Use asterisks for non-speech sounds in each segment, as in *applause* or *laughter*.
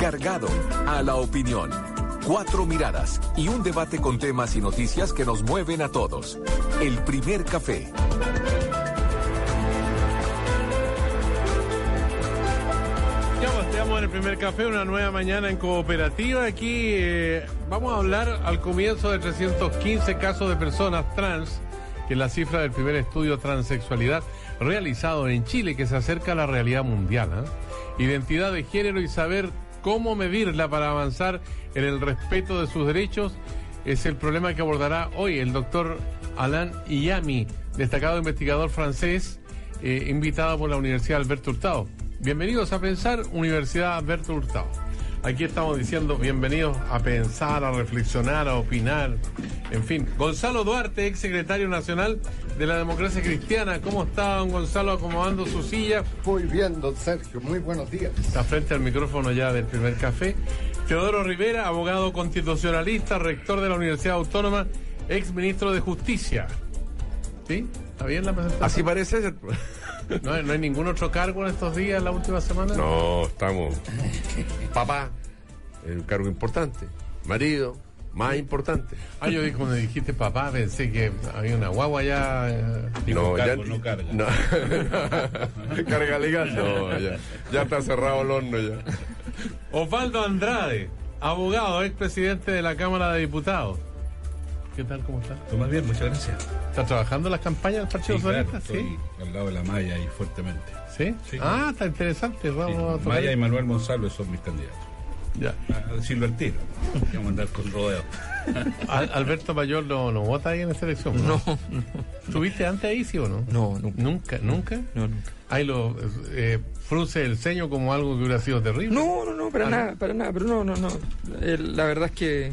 cargado a la opinión. Cuatro miradas y un debate con temas y noticias que nos mueven a todos. El primer café. Ya estamos en el primer café, una nueva mañana en cooperativa. Aquí eh, vamos a hablar al comienzo de 315 casos de personas trans, que es la cifra del primer estudio transexualidad realizado en Chile que se acerca a la realidad mundial. ¿eh? Identidad de género y saber cómo medirla para avanzar en el respeto de sus derechos es el problema que abordará hoy el doctor Alain Iyami, destacado investigador francés, eh, invitado por la Universidad Alberto Hurtado. Bienvenidos a Pensar, Universidad Alberto Hurtado. Aquí estamos diciendo bienvenidos a pensar, a reflexionar, a opinar. En fin, Gonzalo Duarte, ex secretario nacional de la democracia cristiana. ¿Cómo está, don Gonzalo, acomodando su silla? Muy bien, don Sergio. Muy buenos días. Está frente al micrófono ya del primer café. Teodoro Rivera, abogado constitucionalista, rector de la Universidad Autónoma, ex ministro de Justicia. ¿Sí? ¿Está bien la presentación? Así parece ser. *laughs* ¿No hay, ¿No hay ningún otro cargo en estos días, en la última semana? No, estamos. *laughs* Papá, un cargo importante. Marido, más importante. Ah, yo dije, cuando dijiste papá, pensé que había una guagua ya. eh, No, cargo, ya, no carga. No. *laughs* carga legal, no, ya, ya está cerrado el horno ya. Osvaldo Andrade, abogado, expresidente de la Cámara de Diputados. ¿Qué tal? ¿Cómo está? Todo más bien, muchas gracias. ¿Está trabajando en las campañas del Partido Sí, claro, Socialista? estoy al lado de la Maya y fuertemente. ¿Sí? Sí. Ah, está interesante. Vamos a Sí, tocar- Maya y Manuel Monsalve son mis candidatos. Ya. A decirlo al tiro. Vamos a andar con rodeo. *laughs* Al- Alberto Mayor no, no vota ahí en esta elección. No. ¿Estuviste antes ahí, sí o no? No, nunca. Nunca, nunca. No, nunca. Ahí lo eh, frunce el ceño como algo que hubiera sido terrible. No, no, no, para Ah, nada, para nada, pero no, no, no. Eh, la verdad es que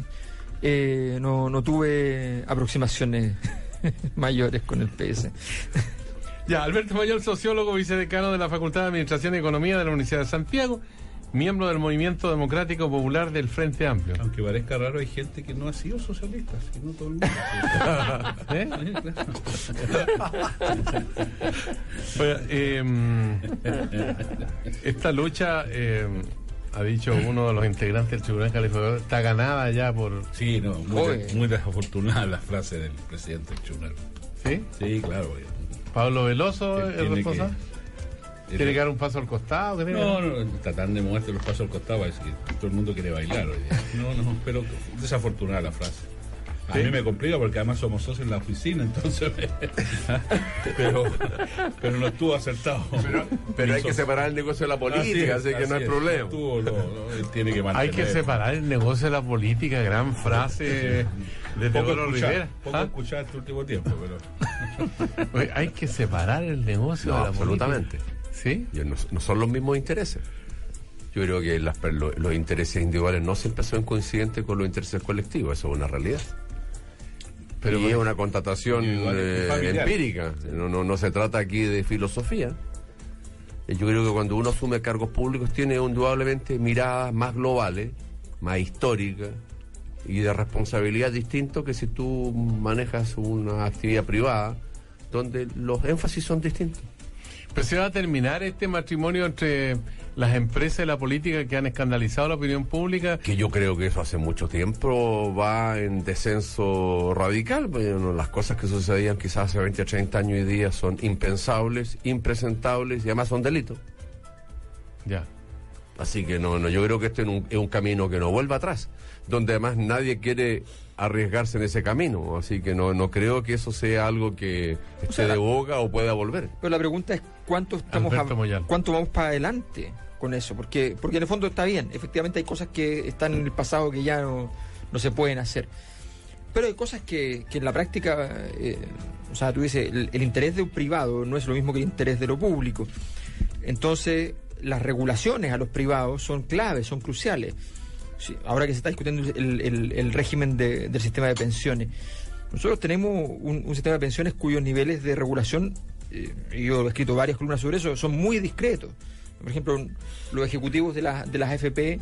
eh, no, no tuve aproximaciones *laughs* mayores con el PS. Ya, Alberto Mayor, sociólogo, vicedecano de la Facultad de Administración y Economía de la Universidad de Santiago, miembro del Movimiento Democrático Popular del Frente Amplio. Aunque parezca raro, hay gente que no ha sido socialista, así que no todo el mundo. ¿Eh? *laughs* Eh, esta lucha, eh, ha dicho uno de los integrantes del Tribunal Calificador, está ganada ya por... Sí, no, muy, desafortunada la frase del presidente del tribunal. ¿Sí? Sí, claro. Pablo Veloso Tiene es responsable. ¿Tiene que dar un paso al costado? ¿Qué tiene que No, no, está tan de moverse los pasos al costado, es que todo el mundo quiere bailar hoy día. No, no, pero desafortunada la frase. A ¿Sí? mí me complica porque además somos socios en la oficina, entonces. *laughs* pero, pero no estuvo acertado. Pero hay que separar el negocio de la política, así, que no hay es. problema. Estuvo, no, no, él tiene que Hay que separar el negocio de la política, gran frase de Poco Teodoro escuchar, Rivera. poco ¿Ah? escuchar este último tiempo, pero. *laughs* Oye, hay que separar el negocio No, de la absolutamente. política. ¿Sí? Y no, no son los mismos intereses. Yo creo que las, lo- los intereses individuales no siempre son coincidentes con los intereses colectivos, eso es una realidad. Pero y es una constatación eh, empírica, no, no, no se trata aquí de filosofía. Eh, Yo creo que cuando uno asume cargos públicos tiene indudablemente miradas más globales, más históricas y de responsabilidad distinto que si tú manejas una actividad privada donde los énfasis son distintos. Pero se va a terminar este matrimonio entre las empresas y la política que han escandalizado la opinión pública. que yo creo que eso hace mucho tiempo va en descenso radical. las cosas que sucedían quizás hace 20 o 30 años y día son impensables, impresentables y además son delitos. Ya. Así que no, no yo creo que este es un, es un camino que no vuelva atrás, donde además nadie quiere arriesgarse en ese camino. Así que no, no creo que eso sea algo que esté sea, de boga o pueda volver. Pero la pregunta es cuánto estamos Moyal. cuánto vamos para adelante con eso, porque porque en el fondo está bien, efectivamente hay cosas que están en el pasado que ya no, no se pueden hacer. Pero hay cosas que, que en la práctica, eh, o sea, tú dices, el, el interés de un privado no es lo mismo que el interés de lo público. Entonces, las regulaciones a los privados son claves, son cruciales. Ahora que se está discutiendo el, el- régimen de- del sistema de pensiones, nosotros tenemos un, sistema de pensiones cuyos niveles de regulación, eh, yo he escrito varias columnas sobre eso, son muy discretos. Por ejemplo, los ejecutivos de, la- de las AFP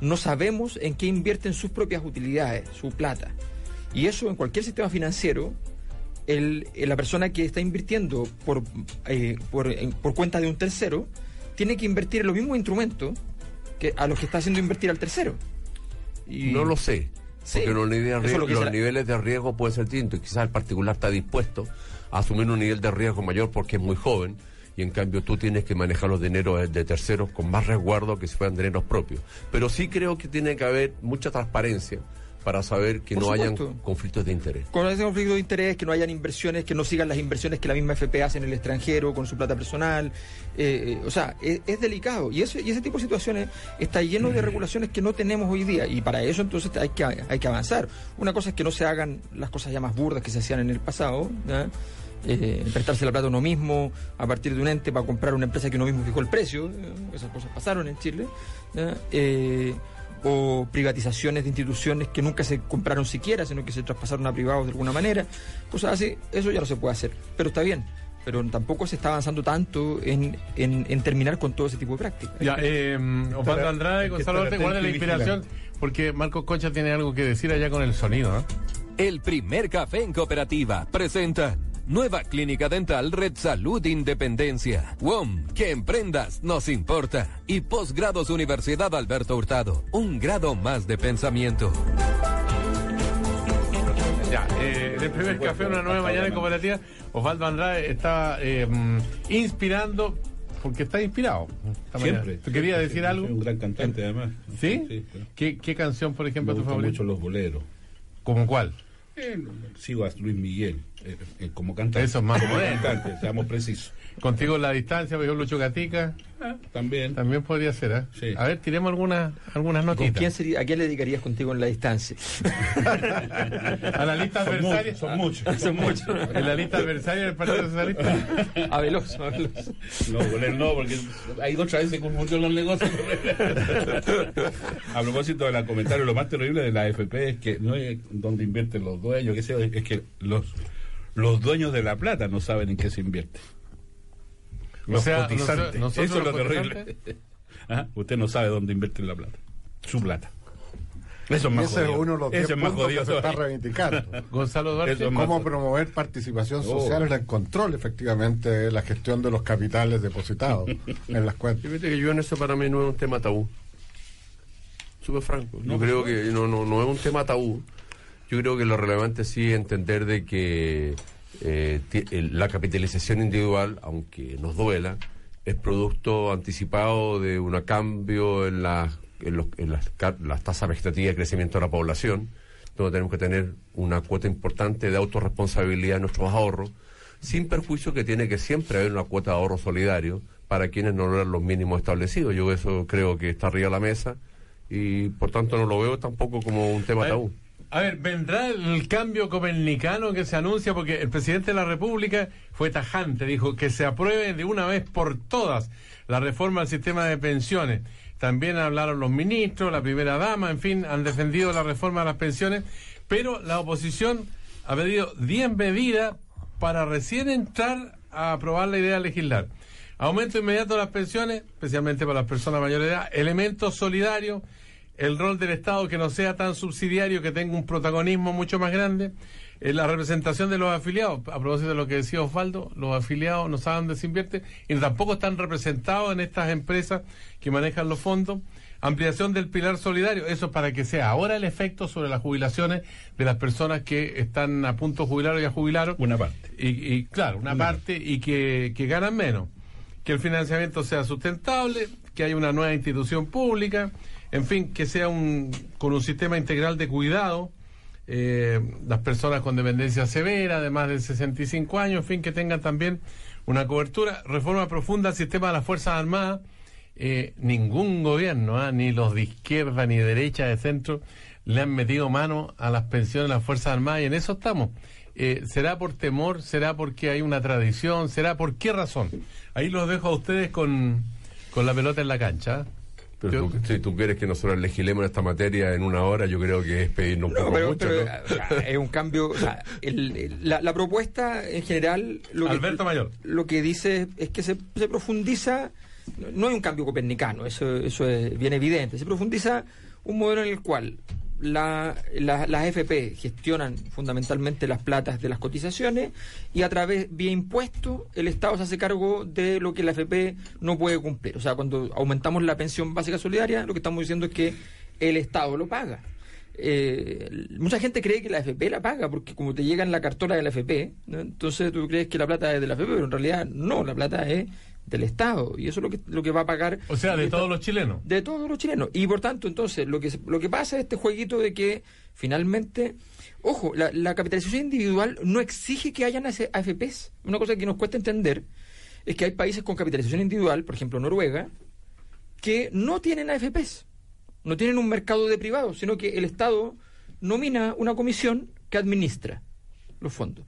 no sabemos en qué invierten sus propias utilidades, su plata. Y eso en cualquier sistema financiero, el, el- la persona que está invirtiendo por, eh, por, por cuenta de un tercero tiene que invertir en los mismos instrumentos que a los que está haciendo invertir al tercero. Y- No lo sé. Sí, Porque los, niveles, lo los niveles de riesgo pueden ser distintos. y Quizás el particular está dispuesto a asumir un nivel de riesgo mayor porque es muy joven. Y en cambio tú tienes que manejar los dineros de terceros con más resguardo que si fueran dineros propios. Pero sí creo que tiene que haber mucha transparencia para saber que Por no hayan conflictos de interés. con ese conflicto de interés, que no hayan inversiones, que no sigan las inversiones que la misma FP hace en el extranjero con su plata personal. eh, eh, o sea, es, es delicado. Y, eso, y ese tipo de situaciones está lleno de regulaciones que no tenemos hoy día. Y para eso entonces hay que, hay que avanzar. Una cosa es que no se hagan las cosas ya más burdas que se hacían en el pasado. Eh, prestarse la plata a uno mismo a partir de un ente para comprar una empresa que uno mismo fijó el precio. ¿eh? Esas cosas pasaron en Chile. Eh, o privatizaciones de instituciones que nunca se compraron siquiera, sino que se traspasaron a privados de alguna manera. Cosas así, eso ya no se puede hacer. Pero está bien. Pero tampoco se está avanzando tanto en, en, en terminar con todo ese tipo de prácticas. Ya, eh, Osvaldo Andrade, Gonzalo estar Orte, guarden la inspiración, porque Marcos Concha tiene algo que decir allá con el sonido. ¿eh? El primer café en cooperativa presenta Nueva Clínica Dental Red Salud Independencia. WOM, que emprendas nos importa. Y Posgrados Universidad Alberto Hurtado, un grado más de pensamiento. Ya, eh, el primer café, una nueva mañana en cooperativa, Osvaldo Andrade está eh, inspirando, porque está inspirado. esta. Siempre. ¿Tú querías decir Soy algo? un gran cantante, además. ¿Sí? claro. ¿Qué, qué canción, por Me ejemplo, tu gustan favorita? mucho los boleros. ¿Como cuál? Eh, sigo a Luis Miguel eh, eh, como cantante. Eso es más como cantante, seamos precisos. Contigo la distancia, ejemplo, Lucho Gatica. También. También podría ser, ¿eh? Sí. A ver, tiremos algunas, algunas ¿Con notitas. quién sería, ¿A quién le dedicarías contigo en la distancia? *laughs* A la lista Son adversaria. muchos, son muchos. *laughs* Son muchos. En la lista adversaria del Partido Socialista. *laughs* A Veloz, a Veloz. No, no, porque hay otra vez se confundió los negocios. a propósito de la comentario, lo más terrible de la AFP es que no es donde invierten los dueños, que sea, es que los, los dueños de la plata no saben en qué se invierte. Los sea, cotizantes. nosotros- Eso es lo terrible. Usted no sabe dónde invierte la plata. Su plata. Eso es más ese es jodido. uno de los Ese 10 es más que se está reivindicando. *laughs* Gonzalo Duarte. Es Cómo promover participación Oh. social en el control, efectivamente, de la gestión de los capitales depositados *laughs* en las cuentas. Fíjate que yo en eso para mí no es un tema tabú. Súper franco. Yo creo que no, no, no es un tema tabú. Yo creo que lo relevante sí es entender de que eh, el- la capitalización individual, aunque nos duela, es producto anticipado de un cambio en, la- en, los- en las, las tasas vegetativas de crecimiento de la población, donde tenemos que tener una cuota importante de autorresponsabilidad en nuestros ahorros, sin perjuicio que tiene que siempre haber una cuota de ahorro solidario para quienes no logran los mínimos establecidos. Yo eso creo que está arriba de la mesa y por tanto no lo veo tampoco como un tema tabú. A ver, ¿vendrá el cambio copernicano que se anuncia? Porque el presidente de la República fue tajante, dijo que se apruebe de una vez por todas la reforma al sistema de pensiones. También hablaron los ministros, la primera dama, en fin, han defendido la reforma a las pensiones, pero la oposición ha pedido 10 medidas para recién entrar a aprobar la idea de legislar. Aumento inmediato de las pensiones, especialmente para las personas mayores de edad, elementos solidarios, el rol del Estado que no sea tan subsidiario, que tenga un protagonismo mucho más grande, eh, la representación de los afiliados, a propósito de lo que decía Osvaldo, los afiliados no saben dónde se invierte y tampoco están representados en estas empresas que manejan los fondos, ampliación del pilar solidario, eso es para que sea ahora el efecto sobre las jubilaciones de las personas que están a punto de jubilar o ya jubilaron. Una parte. Y, y, claro, una Una parte y que, que ganan menos. Que el financiamiento sea sustentable, que haya una nueva institución pública, en fin, que sea un con un sistema integral de cuidado, eh, las personas con dependencia severa de más de 65 años, en fin, que tengan también una cobertura, reforma profunda al sistema de las Fuerzas Armadas. Eh, ningún gobierno, ah, ni los de izquierda ni de derecha, de centro, le han metido mano a las pensiones de las Fuerzas Armadas y en eso estamos. Eh, ¿Será por temor? ¿Será porque hay una tradición? ¿Será por qué razón? Ahí los dejo a ustedes con, con la pelota en la cancha. Pero Yo- tú, si tú quieres que nosotros legislemos esta materia en una hora, yo creo que es pedirnos un No, poco pero, mucho. pero, ¿no? o sea, es un cambio. o sea, el- el- la, la propuesta en general. Lo que, Alberto Mayor. Lo que dice es que se, se profundiza. No hay un cambio copernicano, eso, eso es bien evidente. Se profundiza un modelo en el cual la, la- las AFP gestionan fundamentalmente las platas de las cotizaciones y a través, vía impuestos, el Estado se hace cargo de lo que la AFP no puede cumplir. O sea, cuando aumentamos la pensión básica solidaria, lo que estamos diciendo es que el Estado lo paga. Eh, mucha gente cree que la AFP la paga porque como te llega en la cartola de la ¿no? entonces tú crees que la plata es de la AFP, pero en realidad no, la plata es del Estado y eso es lo que, lo que va a pagar. O sea, de todos los chilenos. de todos los chilenos. Y por tanto, entonces, lo que, lo que pasa es este jueguito de que finalmente, ojo, la, la capitalización individual no exige que hayan AFPs. Una cosa que nos cuesta entender es que hay países con capitalización individual, por ejemplo Noruega, que no tienen AFPs, no tienen un mercado de privados, sino que el Estado nomina una comisión que administra los fondos.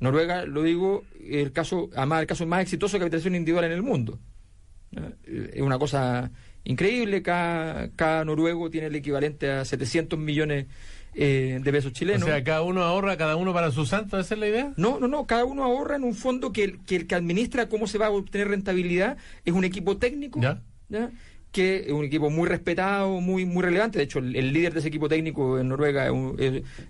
Noruega, lo digo, el caso, además el caso más exitoso de capitalización individual en el mundo. Eh, Es una cosa increíble, cada, cada noruego tiene el equivalente a 700 millones eh, de pesos O chilenos. sea, cada uno ahorra, cada uno para su santo, ¿esa es la idea? No, no, no, cada uno ahorra en un fondo que el que, el que administra cómo se va a obtener rentabilidad es un equipo técnico, Ya. ¿ya? Que es un equipo muy respetado, muy muy relevante. De hecho, el, líder de ese equipo técnico en Noruega es, un-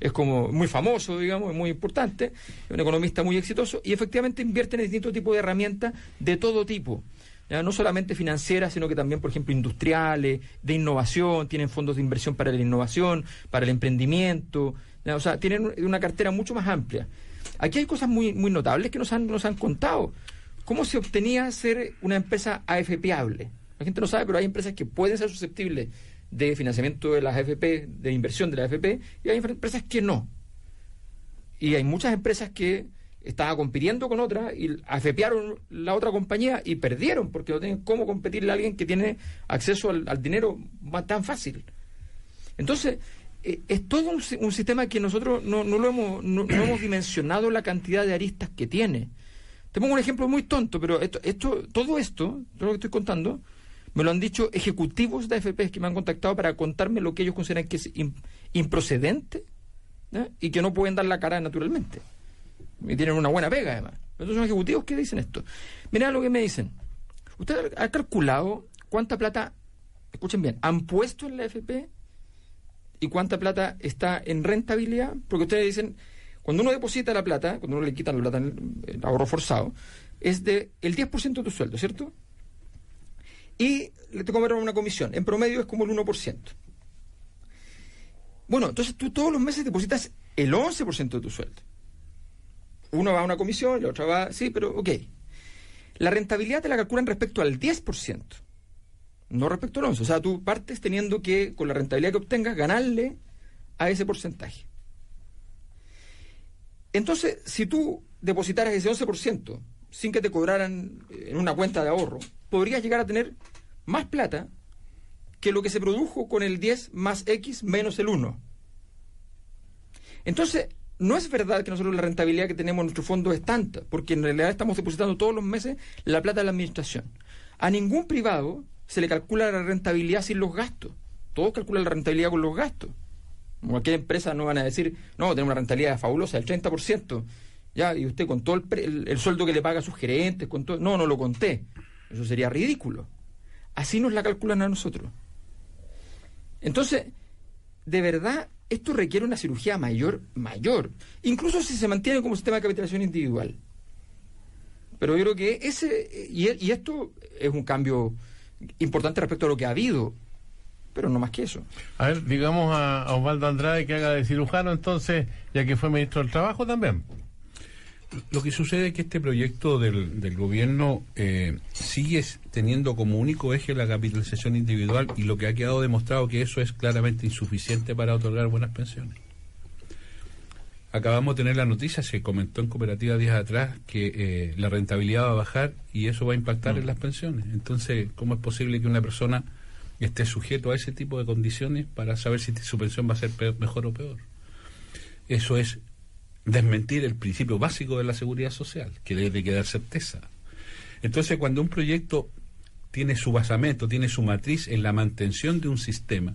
es- como muy famoso, digamos, es muy importante, es un economista muy exitoso y efectivamente invierte en distintos tipos de herramientas de todo tipo. ¿ya? No solamente financieras, sino que también, por ejemplo, industriales, de innovación, tienen fondos de inversión para la innovación, para el emprendimiento, o sea, tienen una cartera mucho más amplia. Aquí hay cosas muy, muy notables que nos han, nos han contado. ¿Cómo se obtenía ser una empresa AFPable? La gente no sabe, pero hay empresas que pueden ser susceptibles de financiamiento de las AFP, de inversión de las AFP, y hay empresas que no. Y hay muchas empresas que estaban compitiendo con otras y afepearon la otra compañía y perdieron porque no tienen cómo competirle a alguien que tiene acceso al, dinero más tan fácil. Entonces, eh, es todo un, un sistema que nosotros no, no lo hemos, no, no hemos dimensionado la cantidad de aristas que tiene. Te pongo un ejemplo muy tonto, pero esto, esto, todo esto, todo lo que estoy contando, me lo han dicho ejecutivos de AFP que me han contactado para contarme lo que ellos consideran que es im- improcedente ¿ya? y que no pueden dar la cara naturalmente. Y tienen una buena pega, además. Entonces son ejecutivos que dicen esto. Mira lo que me dicen. ¿Usted ha calculado cuánta plata, escuchen bien, han puesto en la AFP y cuánta plata está en rentabilidad? Porque ustedes dicen, cuando uno deposita la plata, cuando uno le quitan la plata en el, el ahorro forzado, es de el 10% de tu sueldo, ¿cierto? Y le te cobran una comisión. En promedio es como el 1%. Bueno, entonces tú todos los meses depositas el 11% de tu sueldo. Uno va a una comisión, la otra va... Sí, pero ok. La rentabilidad te la calculan respecto al 10%, no respecto al 11%. O sea, tú partes teniendo que, con la rentabilidad que obtengas, ganarle a ese porcentaje. Entonces, si tú depositaras ese 11% sin que te cobraran en una cuenta de ahorro, podrías llegar a tener más plata que lo que se produjo con el 10 más X menos el 1. Entonces, no es verdad que nosotros la rentabilidad que tenemos en nuestro fondo es tanta, porque en realidad estamos depositando todos los meses la plata de la administración. A ningún privado se le calcula la rentabilidad sin los gastos. Todos calculan la rentabilidad con los gastos. Cualquier empresa no van a decir, no, tenemos una rentabilidad fabulosa, del 30%. Ya, y usted con todo el, pre- el- el sueldo que le paga a sus gerentes, con todo. No, no lo conté. Eso sería ridículo. Así nos la calculan a nosotros. Entonces, de verdad, esto requiere una cirugía mayor, mayor. Incluso si se mantiene como sistema de capitalización individual. Pero yo creo que ese. Y, esto es un cambio importante respecto a lo que ha habido. Pero no más que eso. A ver, digamos a Osvaldo Andrade que haga de cirujano entonces, ya que fue ministro del Trabajo también. Lo que sucede es que este proyecto del, del gobierno eh, sigue teniendo como único eje la capitalización individual y lo que ha quedado demostrado que eso es claramente insuficiente para otorgar buenas pensiones. Acabamos de tener la noticia, se comentó en cooperativa días atrás que eh, la rentabilidad va a bajar y eso va a impactar en las pensiones. Entonces, ¿cómo es posible que una persona esté sujeto a ese tipo de condiciones para saber si su pensión va a ser peor- mejor o peor? Eso es desmentir el principio básico de la seguridad social, que debe quedar certeza. Entonces, cuando un proyecto tiene su basamento, tiene su matriz en la mantención de un sistema,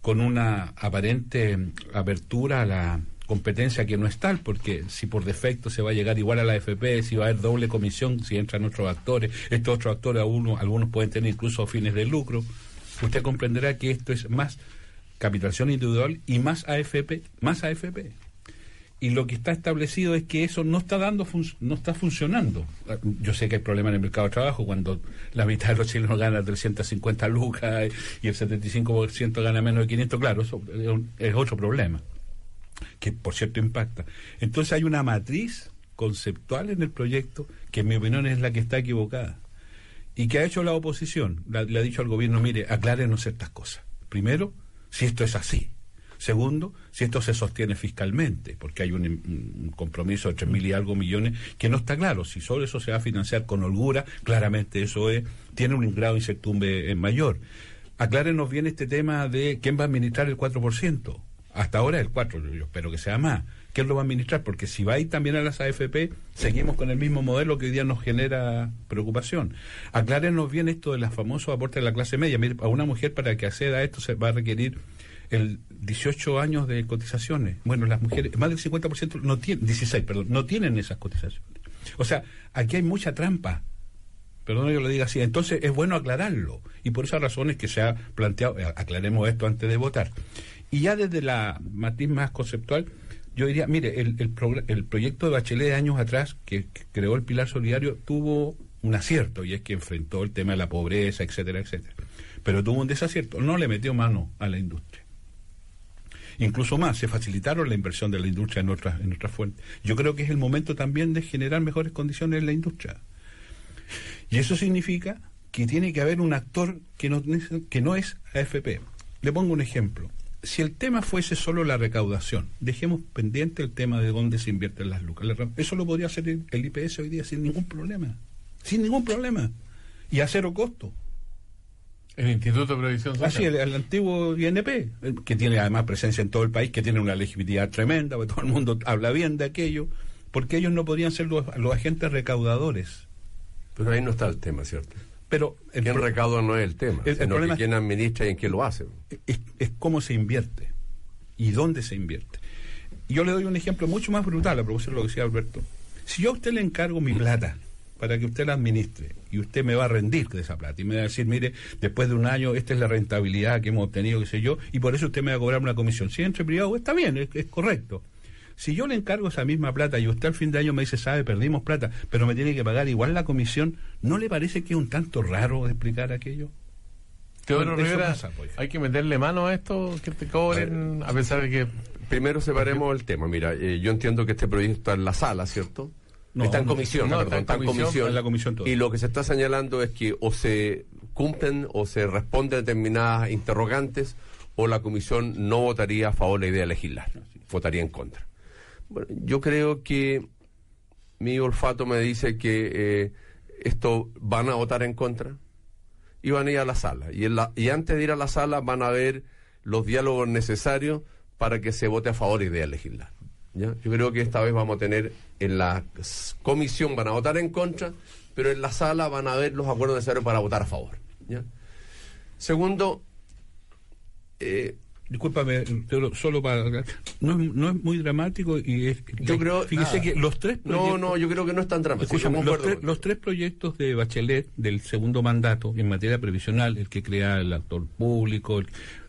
con una aparente mm, apertura a la competencia que no es tal, porque si por defecto se va a llegar igual a la FP, si va a haber doble comisión, si entran otros actores, estos otros actores algunos, algunos pueden tener incluso fines de lucro, usted comprenderá que esto es más capitalización individual y más AFP, más AFP. Y lo que está establecido es que eso no está dando no está funcionando. Yo sé que hay problemas en el mercado de trabajo cuando la mitad de los chilenos *laughs* gana 350 lucas y el 75% gana menos de 500, claro, eso es otro problema que por cierto impacta. Entonces hay una matriz conceptual en el proyecto que en mi opinión es la que está equivocada y que ha hecho la oposición. le ha dicho al gobierno, mire, aclárenos ciertas cosas. Primero, si esto es así. Segundo, si esto se sostiene fiscalmente, porque hay un, compromiso de tres mil y algo millones que no está claro. Si solo eso se va a financiar con holgura, claramente eso es, tiene un grado de incertidumbre mayor. Aclárenos bien este tema de quién va a administrar el 4%. Hasta ahora el 4, yo espero que sea más. ¿Quién lo va a administrar? Porque si va a ir también a las AFP, seguimos con el mismo modelo que hoy día nos genera preocupación. Aclárenos bien esto de los famosos aportes de la clase media. a una mujer para que acceda a esto se va a requerir el 18 años de cotizaciones. Bueno, las mujeres, más del 50% no tienen, 16, perdón, no tienen esas cotizaciones. O sea, aquí hay mucha trampa. Perdón que lo diga así. Entonces es bueno aclararlo. Y por esas razones que se ha planteado, eh, aclaremos esto antes de votar. Y ya desde la matiz más conceptual, yo diría, mire, el, el, proyecto de Bachelet de años atrás, que, creó el Pilar Solidario, tuvo un acierto, y es que enfrentó el tema de la pobreza, etcétera, etcétera. Pero tuvo un desacierto, no le metió mano a la industria. Incluso más, se facilitaron la inversión de la industria en otras, en fuentes. Yo creo que es el momento también de generar mejores condiciones en la industria. Y eso significa que tiene que haber un actor que no, que no es AFP. Le pongo un ejemplo si el tema fuese solo la recaudación, dejemos pendiente el tema de dónde se invierten las lucas. Eso lo podría hacer el IPS hoy día sin ningún problema. Sin ningún problema. Y a cero costo. El Instituto de Previsión Social. Así, el, antiguo INP, que tiene además presencia en todo el país, que tiene una legitimidad tremenda, porque todo el mundo habla bien de aquello, porque ellos no podrían ser los, los agentes recaudadores. Pero ahí no está el tema, ¿cierto? Pero el quien recauda no es el tema, el, sino que quién administra y en quién lo hace. Es, cómo se invierte y dónde se invierte. yo le doy un ejemplo mucho más brutal a propósito de lo que decía Alberto. Si yo a usted le encargo mi plata para que usted la administre y usted me va a rendir de esa plata y me va a decir, mire, después de un año esta es la rentabilidad que hemos obtenido, qué sé yo, y por eso usted me va a cobrar una comisión. Si entre privado, está bien, es correcto. Si yo le encargo esa misma plata y usted al fin de año me dice, sabe, perdimos plata, pero me tiene que pagar igual la comisión, ¿no le parece que es un tanto raro explicar aquello? Teodoro Rivera, pues. hay que meterle mano a esto que te cobren, a, pesar de que... Primero separemos el tema. Mira, eh, yo entiendo que este proyecto está en la sala, ¿cierto? Está en comisión, no, está, en comisión, la comisión y lo que se está señalando es que o se cumplen o se responden determinadas interrogantes o la comisión no votaría a favor de la idea de legislar, votaría en contra. Bueno, yo creo que mi olfato me dice que eh, esto van a votar en contra y van a ir a la sala. Y, en la, y antes de ir a la sala van a ver los diálogos necesarios para que se vote a favor de legislar. ¿Ya? Yo creo que esta vez vamos a tener en la comisión van a votar en contra, pero en la sala van a ver los acuerdos necesarios para votar a favor. ¿ya? Segundo, eh, Discúlpame, solo para. No, no es muy dramático y es. Yo creo. Fíjese que los tres. No, no, yo creo que no es tan dramático. los, tres, proyectos de Bachelet del segundo mandato en materia previsional, el que crea el actor público,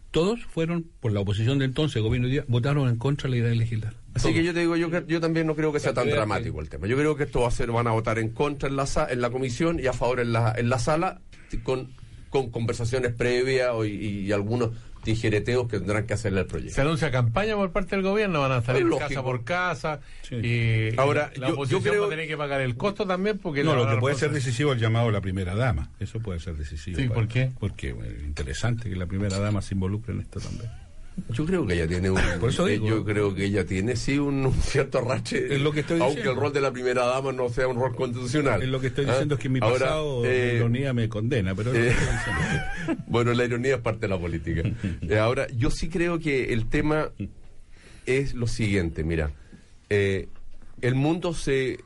todos fueron, por la oposición de entonces, gobierno de día, votaron en contra de la idea de legislar. Así que yo te digo, yo, yo también no creo que sea tan dramático el tema. Yo creo que esto va a ser, van a votar en contra en la, en la comisión y a favor en la, en la sala con, con conversaciones previas y algunos tijereteos que tendrán que hacerle al proyecto. Se anuncia campaña por parte del gobierno, van a salir casa por casa. Y Ahora, la yo, creo... va a tener que pagar el costo también. porque No, lo que puede ser decisivo es el llamado a la primera dama. Eso puede ser decisivo. Sí, ¿por qué? Porque es interesante que la primera dama se involucre en esto también. Yo creo que ella tiene un. Eh, yo creo que ella tiene sí un, cierto rache. Es lo que estoy aunque el rol de la primera dama no sea un rol constitucional. Es lo que estoy diciendo es que mi pasado eh, ironía me condena, pero. Eh, *laughs* bueno, la ironía es parte de la política. *laughs* ahora, yo sí creo que el tema es lo siguiente, mira. el mundo se,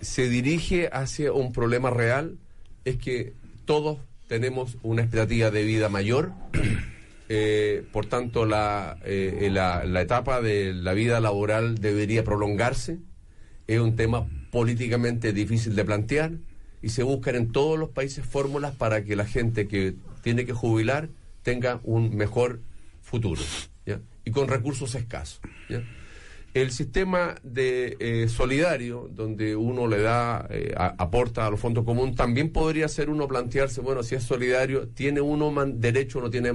se dirige hacia un problema real, es que todos tenemos una expectativa de vida mayor eh, por tanto, eh, eh, la, la, etapa de la vida laboral debería prolongarse. Es un tema políticamente difícil de plantear y se buscan en todos los países fórmulas para que la gente que tiene que jubilar tenga un mejor futuro y con recursos escasos. El sistema de eh, solidario, donde uno le da, eh, aporta a los fondos comunes, también podría ser uno plantearse, bueno, si es solidario, ¿tiene uno derecho o no tiene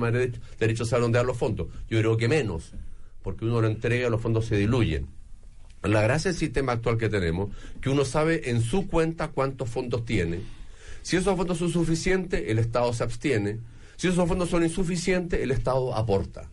derecho, a saber dónde los fondos? Yo creo que menos, porque uno lo entrega, los fondos se diluyen. La gracia del sistema actual que tenemos, que uno sabe en su cuenta cuántos fondos tiene. Si esos fondos son suficientes, el Estado se abstiene. Si esos fondos son insuficientes, el Estado aporta.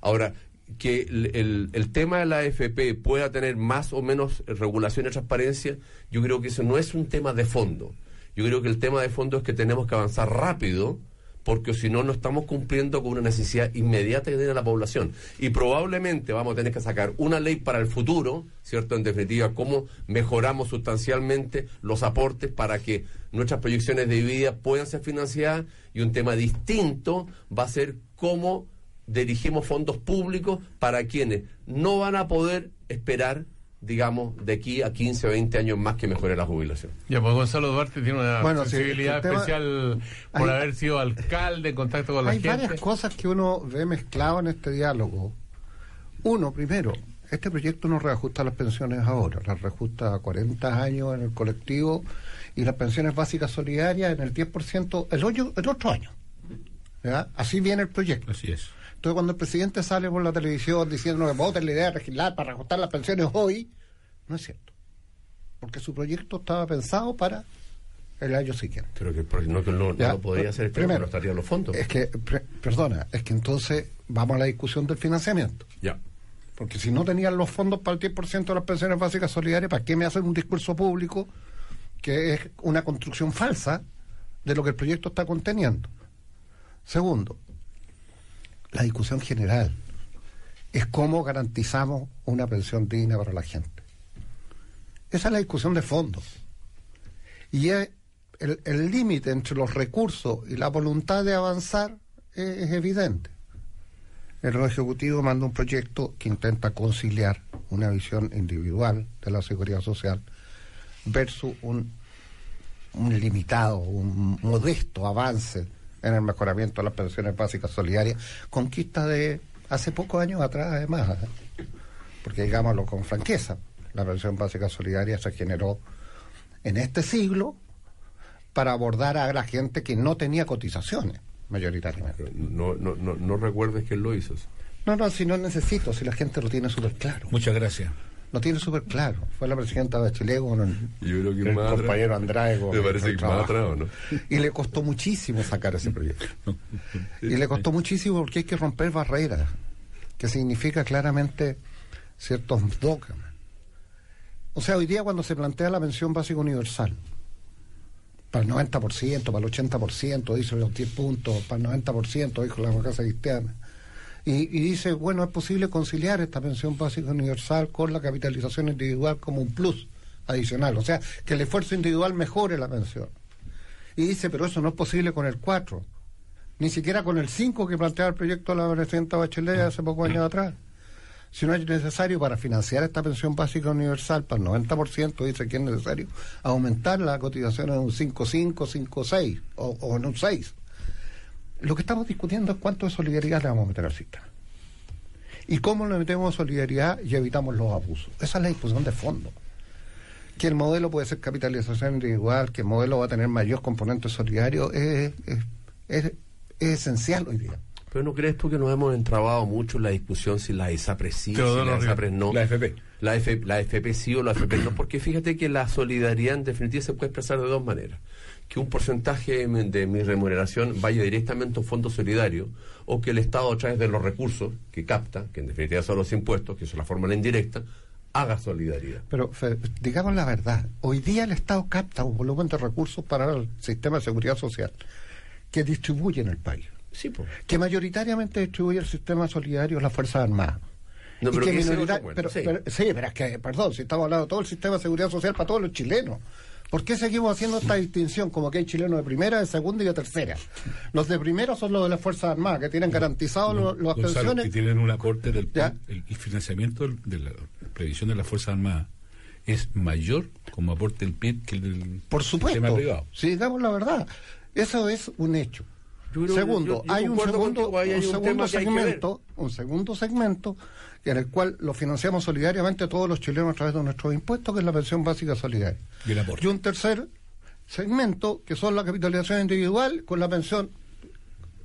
Ahora, que el, el- tema de la AFP pueda tener más o menos regulación y transparencia, yo creo que eso no es un tema de fondo. Yo creo que el tema de fondo es que tenemos que avanzar rápido, porque si no, no estamos cumpliendo con una necesidad inmediata que tiene la población. Y probablemente vamos a tener que sacar una ley para el futuro, ¿cierto? En definitiva, cómo mejoramos sustancialmente los aportes para que nuestras proyecciones de vida puedan ser financiadas. Y un tema distinto va a ser cómo dirigimos fondos públicos para quienes no van a poder esperar, digamos, de aquí a 15 o 20 años más que mejore la jubilación. Ya, pues Gonzalo Duarte tiene una Bueno, sensibilidad tema- especial por Hay- haber sido alcalde, en contacto con la Hay gente. varias cosas que uno ve mezclado en este diálogo. Uno, primero, este proyecto no reajusta las pensiones ahora, las reajusta a 40 años en el colectivo y las pensiones básicas solidarias en el 10% el, hoyo- el otro año. ¿Ya? Así viene el proyecto. Así es. Entonces, cuando el presidente sale por la televisión diciendo que voten la idea de legislar para reajustar las pensiones hoy, no es cierto. Porque su proyecto estaba pensado para el año siguiente. Pero que no, que no, no podría hacer este primero, no estaría los fondos. Es que, pre- perdona, es que entonces vamos a la discusión del financiamiento. Ya. Porque si no tenían los fondos para el 10% de las pensiones básicas solidarias, ¿para qué me hacen un discurso público que es una construcción falsa de lo que el proyecto está conteniendo? Segundo, la discusión general es cómo garantizamos una pensión digna para la gente. Esa es la discusión de fondo. Y es el límite entre los recursos y la voluntad de avanzar es, evidente. El Ejecutivo manda un proyecto que intenta conciliar una visión individual de la seguridad social versus un limitado, un modesto avance en el mejoramiento de las pensiones básicas solidarias, conquista de hace pocos años atrás además, ¿eh? porque digámoslo con franqueza, la pensión básica solidaria se generó en este siglo para abordar a la gente que no tenía cotizaciones, mayoritariamente. Pero No, no, no, no recuerdes que él lo hizo. No, no, si no necesito, si la gente lo tiene súper claro. Muchas gracias. Lo tiene súper claro. Fue la presidenta Bachelet con el, Yo creo que el más atrás- compañero Andrade. con Me parece que atrás, ¿o no? Y le costó muchísimo sacar ese proyecto. *laughs* Y le costó muchísimo porque hay que romper barreras, que significa claramente ciertos dogmas. O sea, hoy día cuando se plantea la pensión básica universal, para el 90%, para el 80%, dice los 10 puntos, para el 90%, dijo la Casa Cristiana. Y, y dice, bueno, es posible conciliar esta pensión básica universal con la capitalización individual como un plus adicional. O sea, que el esfuerzo individual mejore la pensión. Y dice, pero eso no es posible con el 4, ni siquiera con el 5 que planteaba el proyecto de la presidenta Bachelet hace pocos años atrás. Si no es necesario para financiar esta pensión básica universal para el 90%, dice que es necesario aumentar la cotización en un 5,5, 5,6 o, o en un 6. Lo que estamos discutiendo es cuánto de solidaridad le vamos a meter al sistema. Y cómo le metemos solidaridad y evitamos los abusos. Esa es la discusión de fondo. Que el modelo puede ser capitalización individual, que el modelo va a tener mayor componente solidario, es, es, es- es esencial hoy día. Pero ¿no crees tú que nos hemos entrabado mucho en la discusión si la ISAPRES sí, si Teodoro la. ISAPRES no? La FP. La, F- la FP sí o la FP no, porque fíjate que la solidaridad en definitiva se puede expresar de dos maneras. Que un porcentaje de mi- remuneración vaya directamente a un fondo solidario o que el Estado a través de los recursos que capta, que en definitiva son los impuestos, que es la fórmula indirecta, haga solidaridad. Pero digamos la verdad, hoy día el Estado capta un volumen de recursos para el sistema de seguridad social que distribuye en el país, Sí, pues. que mayoritariamente distribuye el sistema solidario las Fuerzas Armadas. No, pero que que minorita- pero, sí. pero- sí, pero es que, perdón, si estamos hablando de todo el sistema de seguridad social para todos los chilenos. ¿Por qué seguimos haciendo esta distinción como que hay chilenos de primera, de segunda y de tercera? Los de primera son los de las Fuerzas Armadas, que tienen garantizados los- las Gonzalo, pensiones. que tienen un aporte del el, el financiamiento de la previsión de las Fuerzas Armadas es mayor como aporte el PIB que el del Por sistema supuesto. privado. Si digamos la verdad, eso es un hecho. Segundo, hay un segundo, un segundo segmento, un segundo segmento en el cual lo financiamos solidariamente todos los chilenos a través de nuestros impuestos, que es la pensión básica solidaria. Y, un tercer segmento, que son la capitalización individual con la pensión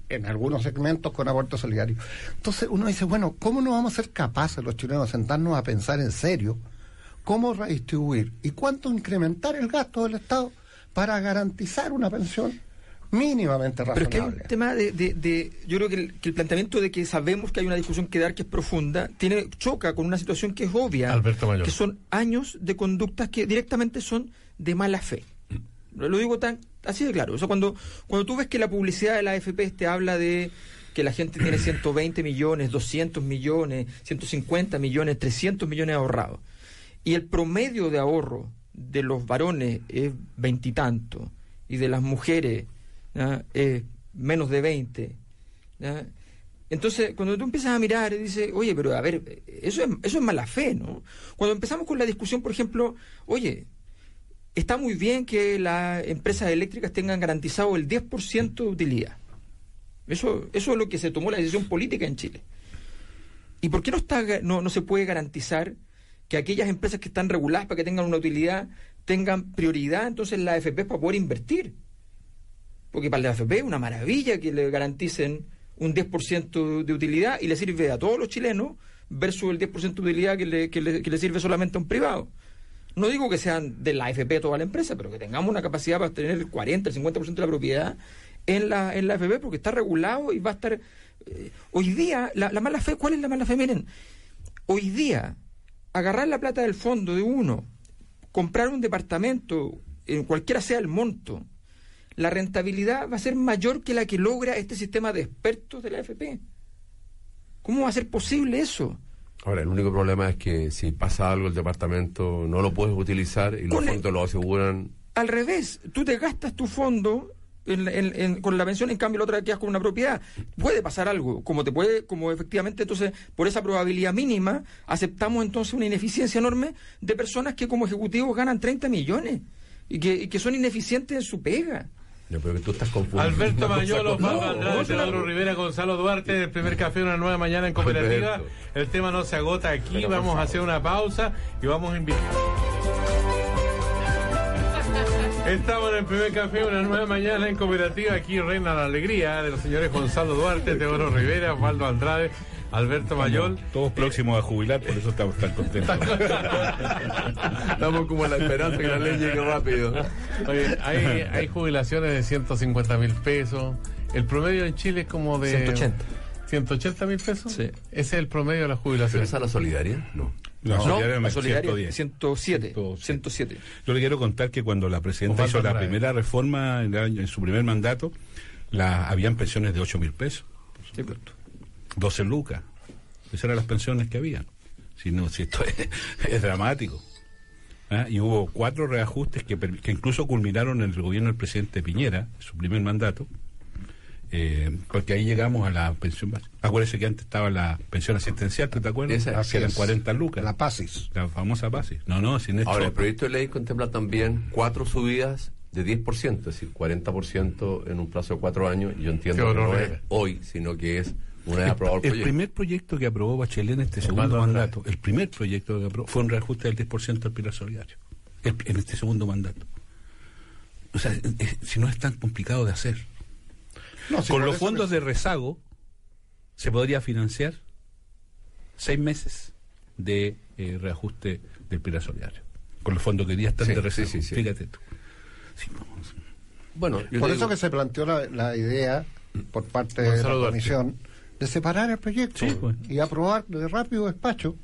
en algunos segmentos con aborto solidario. Entonces uno dice, bueno, ¿cómo no vamos a ser capaces los chilenos de sentarnos a pensar en serio cómo redistribuir y cuánto incrementar el gasto del Estado para garantizar una pensión mínimamente razonable. Pero es que hay un tema de, yo creo que el, planteamiento de que sabemos que hay una discusión que dar que es profunda, tiene choca con una situación que es obvia, que son años de conductas que directamente son de mala fe. Lo digo tan así de claro. O sea, cuando, cuando tú ves que la publicidad de la AFP te habla de que la gente tiene 120 millones, 200 millones, 150 millones, 300 millones ahorrados, y el promedio de ahorro de los varones es veintitantos y, de las mujeres es menos de 20. Entonces, cuando tú empiezas a mirar y dices, oye, pero a ver, eso es, eso es mala fe, ¿no? Cuando empezamos con la discusión, por ejemplo, oye, está muy bien que las empresas eléctricas tengan garantizado el 10% de utilidad. Eso, eso es lo que se tomó la decisión política en Chile. ¿Y por qué no, está, no, no se puede garantizar que aquellas empresas que están reguladas para que tengan una utilidad tengan prioridad entonces la AFP para poder invertir? Porque para la AFP una maravilla que le garanticen un 10% de utilidad y le sirve a todos los chilenos versus el 10% de utilidad que le, que le sirve solamente a un privado. No digo que sean de la AFP toda la empresa, pero que tengamos una capacidad para tener el 40, el 50% de la propiedad en la, en la AFP porque está regulado y va a estar... Eh, hoy día, la, mala fe, ¿cuál es la mala fe? Miren, hoy día, agarrar la plata del fondo de uno, comprar un departamento, en cualquiera sea el monto, la rentabilidad va a ser mayor que la que logra este sistema de expertos de la AFP. ¿Cómo va a ser posible eso? Ahora, el único problema es que si pasa algo el departamento no lo puedes utilizar y los fondos lo aseguran. Al revés, tú te gastas tu fondo con la pensión, en cambio la otra quedas con una propiedad. Puede pasar algo, como te puede, como efectivamente, entonces, por esa probabilidad mínima, aceptamos entonces una ineficiencia enorme de personas que como ejecutivos ganan 30 millones y que, y que son ineficientes en su pega. Creo que tú estás confundiendo. Alberto Mayolo, Osvaldo Andrade, Pedro Rivera, Gonzalo Duarte, el primer café una nueva mañana en cooperativa. El tema no se agota aquí, vamos a hacer una pausa y vamos a invitar. Estamos en el primer café, una nueva mañana en cooperativa. Aquí reina la alegría de los señores Gonzalo Duarte, Teodoro Rivera, Osvaldo Andrade. Alberto Mayol. Todos próximos a jubilar, por eso estamos tan contentos. estamos como en la esperanza que la ley llegue rápido. Oye, hay, hay jubilaciones de 150 mil pesos. El promedio en Chile es como de... 180. 180 mil pesos. Sí. Ese es el promedio de la jubilación. ¿Esa es la solidaria? No. La solidaria, no, 110. 107, 107. Yo le quiero contar que cuando la presidenta hizo la primera reforma en, su primer mandato, la, habían pensiones de 8 mil pesos. Sí, 12 lucas. Esas eran las pensiones que habían. Si no, si esto *laughs* es, dramático. ¿Ah? Y hubo cuatro reajustes que, que, incluso culminaron en el gobierno del presidente Piñera, su primer mandato, eh, porque ahí llegamos a la pensión básica. Acuérdese que antes estaba la pensión asistencial, ¿te acuerdas? Esa, que eran 40 lucas. La PASIS. La famosa PASIS. No, no, sin Ahora, el proyecto de ley contempla también cuatro subidas de 10%, es decir, 40% en un plazo de cuatro años. Yo entiendo que no es hoy, sino que es el, primer proyecto que aprobó Bachelet en este segundo mandato, el primer proyecto que aprobó fue un reajuste del 10% del pilar solidario, en este segundo mandato. O sea, si no es tan complicado de hacer. Con los fondos de rezago se podría financiar seis meses de eh, reajuste del pilar solidario. Con los fondos que ya están de rezago. Fíjate tú. Bueno, por eso que se planteó la, la idea por parte de la comisión de separar el proyecto pues. y aprobar de rápido despacho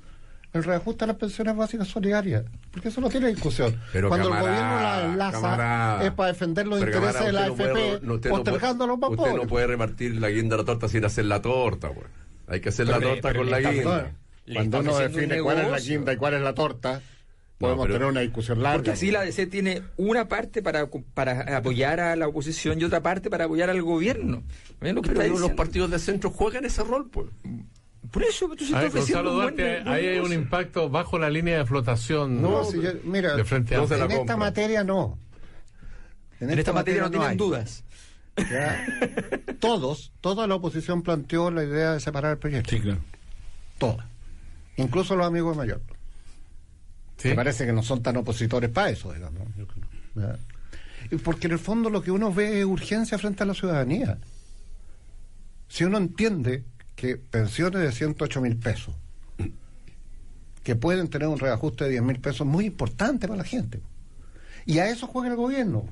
el reajuste a las pensiones básicas solidarias. Porque eso no tiene discusión. Pero Cuando el gobierno la enlaza es para defender los intereses de la AFP, postergando los más Usted no puede repartir la guinda de la torta sin hacer la torta, pues. Hay que hacer la torta con la guinda. Cuando uno define cuál es la guinda y cuál es la torta, podemos tener una discusión larga. Porque así la DC tiene una parte para, para apoyar a la oposición y otra parte para apoyar al gobierno. Lo que pero los partidos de centro juegan ese rol, pues. Por eso, tú estás Gonzalo Duarte, ahí hay un impacto bajo la línea de flotación. No, si mira, de frente en esta materia no. En, esta, materia, no tienen dudas. ¿ya? todos, toda la oposición planteó la idea de separar el proyecto. Sí, claro. Toda. Incluso los amigos de Mayor. Sí. Me parece que no son tan opositores para eso, digamos. Porque en el fondo lo que uno ve es urgencia frente a la ciudadanía. Si uno entiende que pensiones de 108 mil pesos, que pueden tener un reajuste de 10 mil pesos, muy importante para la gente. Y a eso juega el gobierno.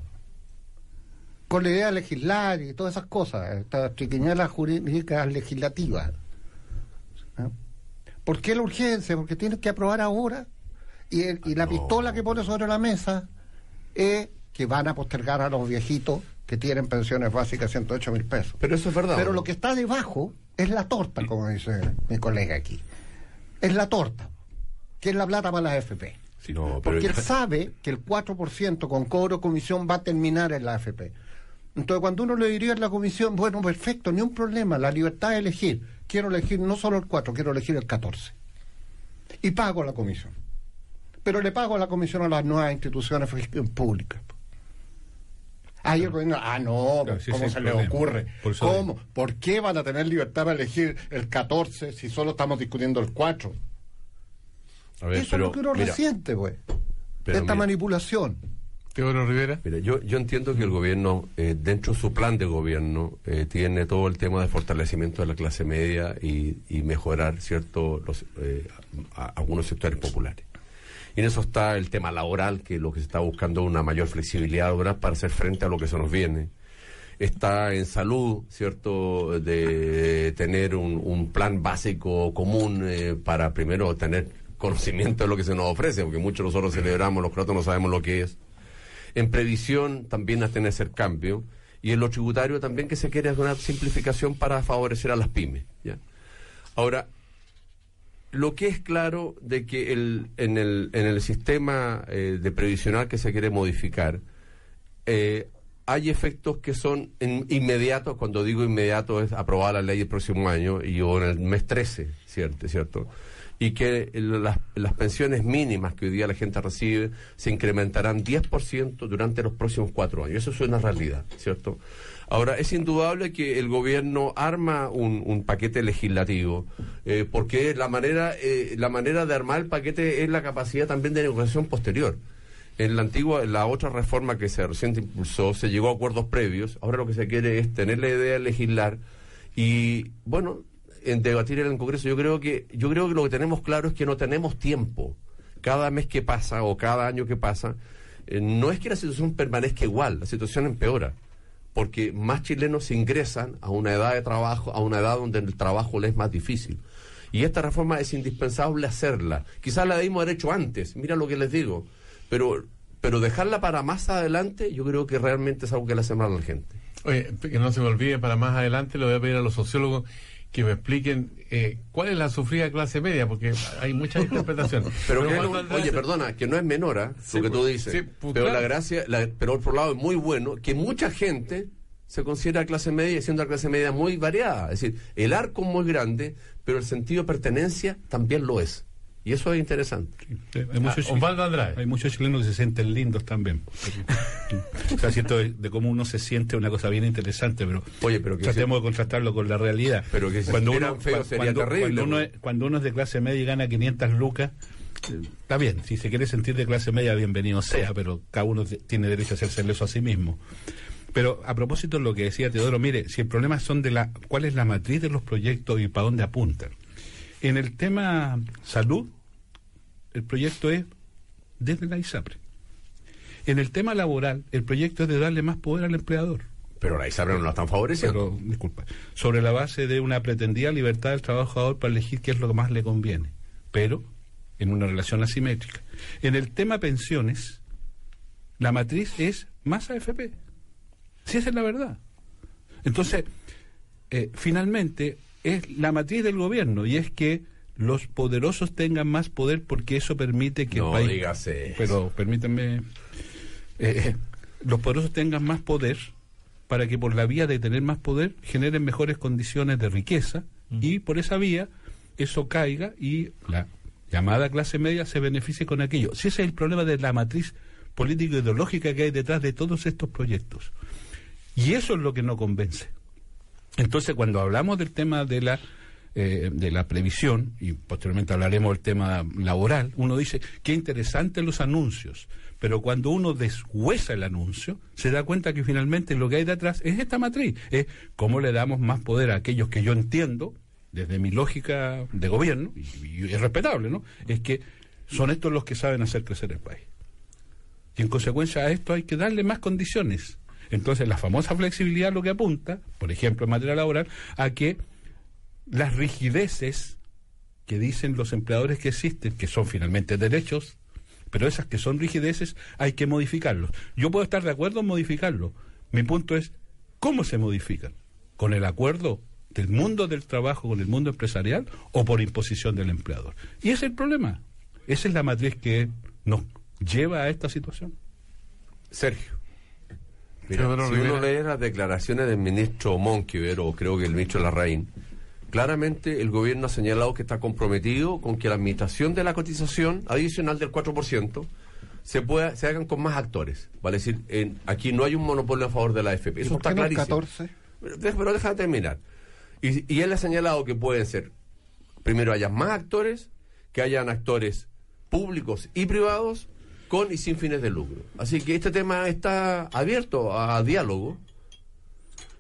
Con la idea de legislar y todas esas cosas, estas triquiñuelas jurídicas legislativas. ¿Por qué la urgencia? Porque tienes que aprobar ahora y, el- y la pistola que pone sobre la mesa es que van a postergar a los viejitos que tienen pensiones básicas 108 mil pesos. Pero eso es verdad. Pero lo que está debajo es la torta, como dice mi colega aquí. Es la torta, que es la plata para las FP. No, pero Porque él sabe que el 4% con cobro comisión va a terminar en la AFP. Entonces, cuando uno le diría a la comisión, bueno, perfecto, ni un problema, la libertad de elegir. Quiero elegir no solo el 4, quiero elegir el 14. Y pago la comisión. Pero le pago la comisión a las nuevas instituciones públicas. Ahí el gobierno, ah, no, Claro, sí, ¿cómo se el le problema. ocurre? Por ¿Cómo? ¿Por qué van a tener libertad para elegir el 14 si solo estamos discutiendo el 4? A ver, Eso pero, es lo que uno mira, resiente, güey. pero Esta mira. manipulación. Teodoro Rivera. Mira, yo, yo entiendo que el gobierno, eh, dentro de su plan de gobierno, eh, tiene todo el tema de fortalecimiento de la clase media y, y mejorar, ¿cierto?, los, eh, a- a- algunos sectores populares. Y en eso está el tema laboral, que lo que se está buscando una mayor flexibilidad ¿verdad? para hacer frente a lo que se nos viene. Está en salud, ¿cierto?, de tener un, plan básico común eh, para primero tener conocimiento de lo que se nos ofrece, porque muchos nosotros celebramos, los croatas no sabemos lo que es. En previsión también a tener ese cambio. Y en lo tributario también que se quiere hacer una simplificación para favorecer a las pymes. ¿ya? Ahora, lo que es claro de que el, en, el, en el sistema eh, de previsional que se quiere modificar, eh, hay efectos que son inmediatos, cuando digo inmediato es aprobada la ley el próximo año y o en el mes 13, ¿cierto? ¿cierto? Y que las, las pensiones mínimas que hoy día la gente recibe se incrementarán 10% durante los próximos cuatro años. Eso es una realidad, ¿cierto? Ahora, es indudable que el gobierno arma un, paquete legislativo, eh, porque la manera, eh, la manera de armar el paquete es la capacidad también de negociación posterior. En la antigua, en la otra reforma que se reciente impulsó, se llegó a acuerdos previos. Ahora lo que se quiere es tener la idea de legislar y, bueno, en debatir en el Congreso. Yo creo que, yo creo que lo que tenemos claro es que no tenemos tiempo. Cada mes que pasa o cada año que pasa, eh, no es que la situación permanezca igual, la situación empeora. Porque más chilenos ingresan a una edad de trabajo, a una edad donde el trabajo les es más difícil. Y esta reforma es indispensable hacerla. Quizás la debimos haber hecho antes, mira lo que les digo. Pero, pero dejarla para más adelante, yo creo que realmente es algo que le hace mal a la gente. Oye, que no se me olvide, para más adelante le voy a pedir a los sociólogos que me expliquen eh, cuál es la sufrida clase media, porque hay muchas *laughs* interpretaciones. Pero que no- oye, perdona, que no es menor ¿ah? Sí, lo que tú pues, dices. sí, pues, pero claro. la gracia, la- pero por lado es muy bueno que mucha gente se considera clase media y siendo una clase media muy variada. Es decir, el arco es muy grande, pero el sentido de pertenencia también lo es. Y eso es interesante. Sí, Hay muchos, Ah, Osvaldo Andrade. hay muchos chilenos que se sienten lindos también. o sea, siento de, de cómo uno se siente una cosa bien interesante, pero Oye, pero que tratemos de contrastarlo con la realidad. Pero que si cuando uno, cua- sería cuando, terrible, cuando uno, ¿no? es, cuando uno es de clase media y gana 500 lucas, eh, está bien, si se quiere sentir de clase media, bienvenido sea, pero cada uno tiene derecho a hacerse eso a sí mismo. Pero a propósito de lo que decía Teodoro, mire, si el problema son de la cuál es la matriz de los proyectos y para dónde apuntan. En el tema salud, el proyecto es desde la ISAPRE. En el tema laboral, el proyecto es de darle más poder al empleador. Pero la ISAPRE no la están favoreciendo. Pero, disculpa, sobre la base de una pretendida libertad del trabajador para elegir qué es lo que más le conviene, pero en una relación asimétrica. En el tema pensiones, la matriz es más AFP. Si esa es la verdad. Entonces, eh, finalmente, es la matriz del gobierno y es que los poderosos tengan más poder porque eso permite que No el país... digas eso. Pero permítanme, eh, eh, los poderosos tengan más poder para que por la vía de tener más poder generen mejores condiciones de riqueza y por esa vía eso caiga y la llamada clase media se beneficie con aquello. Si ese es el problema de la matriz político-ideológica que hay detrás de todos estos proyectos. Y eso es lo que no convence. Entonces, cuando hablamos del tema de la eh, de la previsión, y posteriormente hablaremos del tema laboral, uno dice, qué interesantes los anuncios, pero cuando uno deshuesa el anuncio, se da cuenta que finalmente lo que hay detrás es esta matriz, es cómo le damos más poder a aquellos que yo entiendo, desde mi lógica de gobierno, y, es respetable, ¿no? Es que son estos los que saben hacer crecer el país. Y en consecuencia a esto hay que darle más condiciones. Entonces la famosa flexibilidad lo que apunta, por ejemplo en materia laboral, a que las rigideces que dicen los empleadores que existen, que son finalmente derechos, pero esas que son rigideces hay que modificarlos. Yo puedo estar de acuerdo en modificarlo. Mi punto es, ¿cómo se modifican? ¿Con el acuerdo del mundo del trabajo con el mundo empresarial o por imposición del empleador? Y ese es el problema. Esa es la matriz que nos lleva a esta situación. Sergio. Mira, si uno lee las declaraciones del ministro Monquiver, o creo que el ministro Larraín, Claramente el gobierno ha señalado que está comprometido con que la administración de la cotización adicional del 4% se pueda se hagan con más actores. Vale decir, en, aquí no hay un monopolio a favor de la AFP. Eso está clarísimo. 14? Pero, pero déjame terminar. Y, y él ha señalado que pueden ser, primero haya más actores, que hayan actores públicos y privados con y sin fines de lucro. Así que este tema está abierto a diálogo.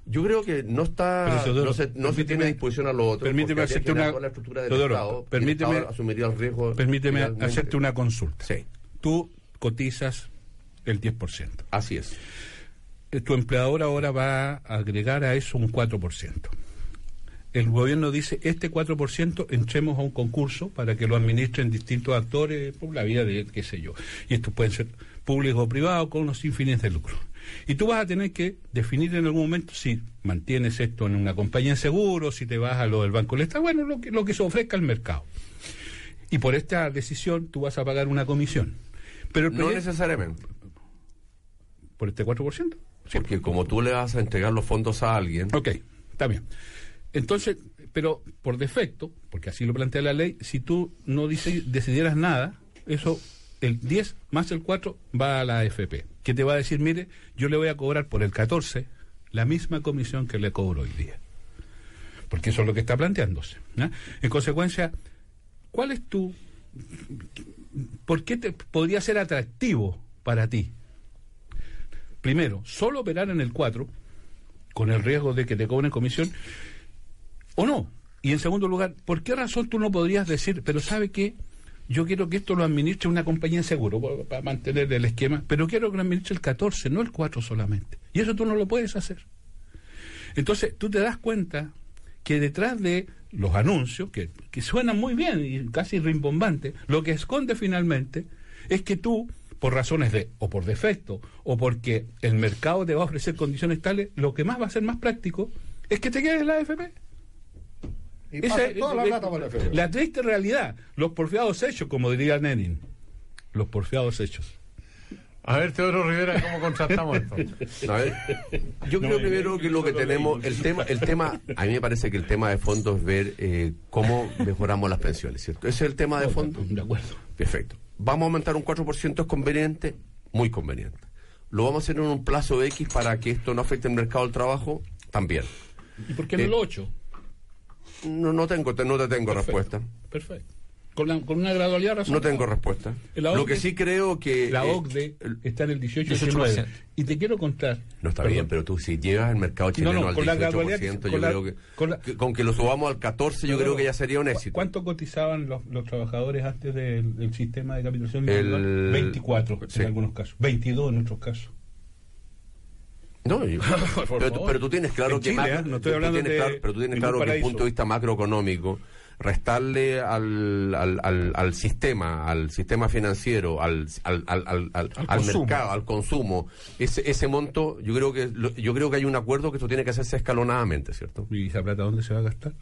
Yo creo que no está no se, no se tiene disposición a lo otro permíteme hacerte una la estructura del Estado, permíteme asumiría el riesgo permíteme hacerte una consulta. Sí. tú cotizas el 10% así es. Eh, tu empleador ahora va a agregar a eso un 4% el gobierno dice este 4% entremos a un concurso para que lo administren distintos actores por la vía de qué sé yo y estos pueden ser públicos o privados con unos sin fines de lucro y tú vas a tener que definir en algún momento si mantienes esto en una compañía de seguros, si te vas a lo del Banco del Estado, bueno, lo que, lo que se ofrezca al mercado. Y por esta decisión tú vas a pagar una comisión. Pero no necesariamente. ¿Por este 4%? Sí. Porque como tú le vas a entregar los fondos a alguien. Ok, está bien. Entonces, pero por defecto, porque así lo plantea la ley, si tú no decidieras nada, eso, el 10 más el 4 va a la AFP que te va a decir, mire, yo le voy a cobrar por el 14 la misma comisión que le cobro hoy día. Porque eso es lo que está planteándose. En consecuencia, ¿cuál es tu... ¿Por qué te podría ser atractivo para ti? Primero, solo operar en el 4, con el riesgo de que te cobren comisión, o no. Y en segundo lugar, ¿por qué razón tú no podrías decir, pero sabe qué? yo quiero que esto lo administre una compañía de seguro para mantener el esquema, pero quiero que lo administre el 14, no el 4 solamente. Y eso tú no lo puedes hacer. Entonces, tú te das cuenta que detrás de los anuncios, que, que suenan muy bien y casi rimbombantes, lo que esconde finalmente es que tú, por razones de, o por defecto, o porque el mercado te va a ofrecer condiciones tales, lo que más va a ser más práctico es que te quedes en la AFP. Esa, la, triste realidad, los porfiados hechos, como diría Lenin, los porfiados hechos. A ver, Teodoro Rivera, ¿cómo contrastamos esto? *laughs* A ver, yo creo primero que lo que tenemos, el tema, el tema, a mí me parece que el tema de fondo es ver eh, cómo mejoramos las pensiones, ¿cierto? Ese es el tema de fondo. De acuerdo. Perfecto. ¿Vamos a aumentar un 4%? ¿Es conveniente? Muy conveniente. ¿Lo vamos a hacer en un plazo X para que esto no afecte el mercado del trabajo? También. ¿Y por qué no el 8? No, no tengo, no te tengo respuesta. Perfecto. Con, una gradualidad razón. No tengo respuesta. Lo que sí creo que. La eh, OCDE está en el 18, 18%. Y te quiero contar. No está bien, pero tú si llevas el mercado chileno al 18%, yo creo que con, que lo subamos al 14%, yo creo que ya sería un éxito. ¿Cuánto cotizaban los, trabajadores antes del, sistema de capitalización? El... 24 en algunos casos, 22 en otros casos. No, *laughs* pero, tú tienes claro que no estoy hablando de pero tú tienes claro que desde el punto de vista macroeconómico restarle al, al, al, sistema, al sistema financiero, al, al, al, al, mercado, al consumo, ese, ese monto, yo creo que yo creo que hay un acuerdo que esto tiene que hacerse escalonadamente, ¿cierto? ¿Y esa plata dónde se va a gastar?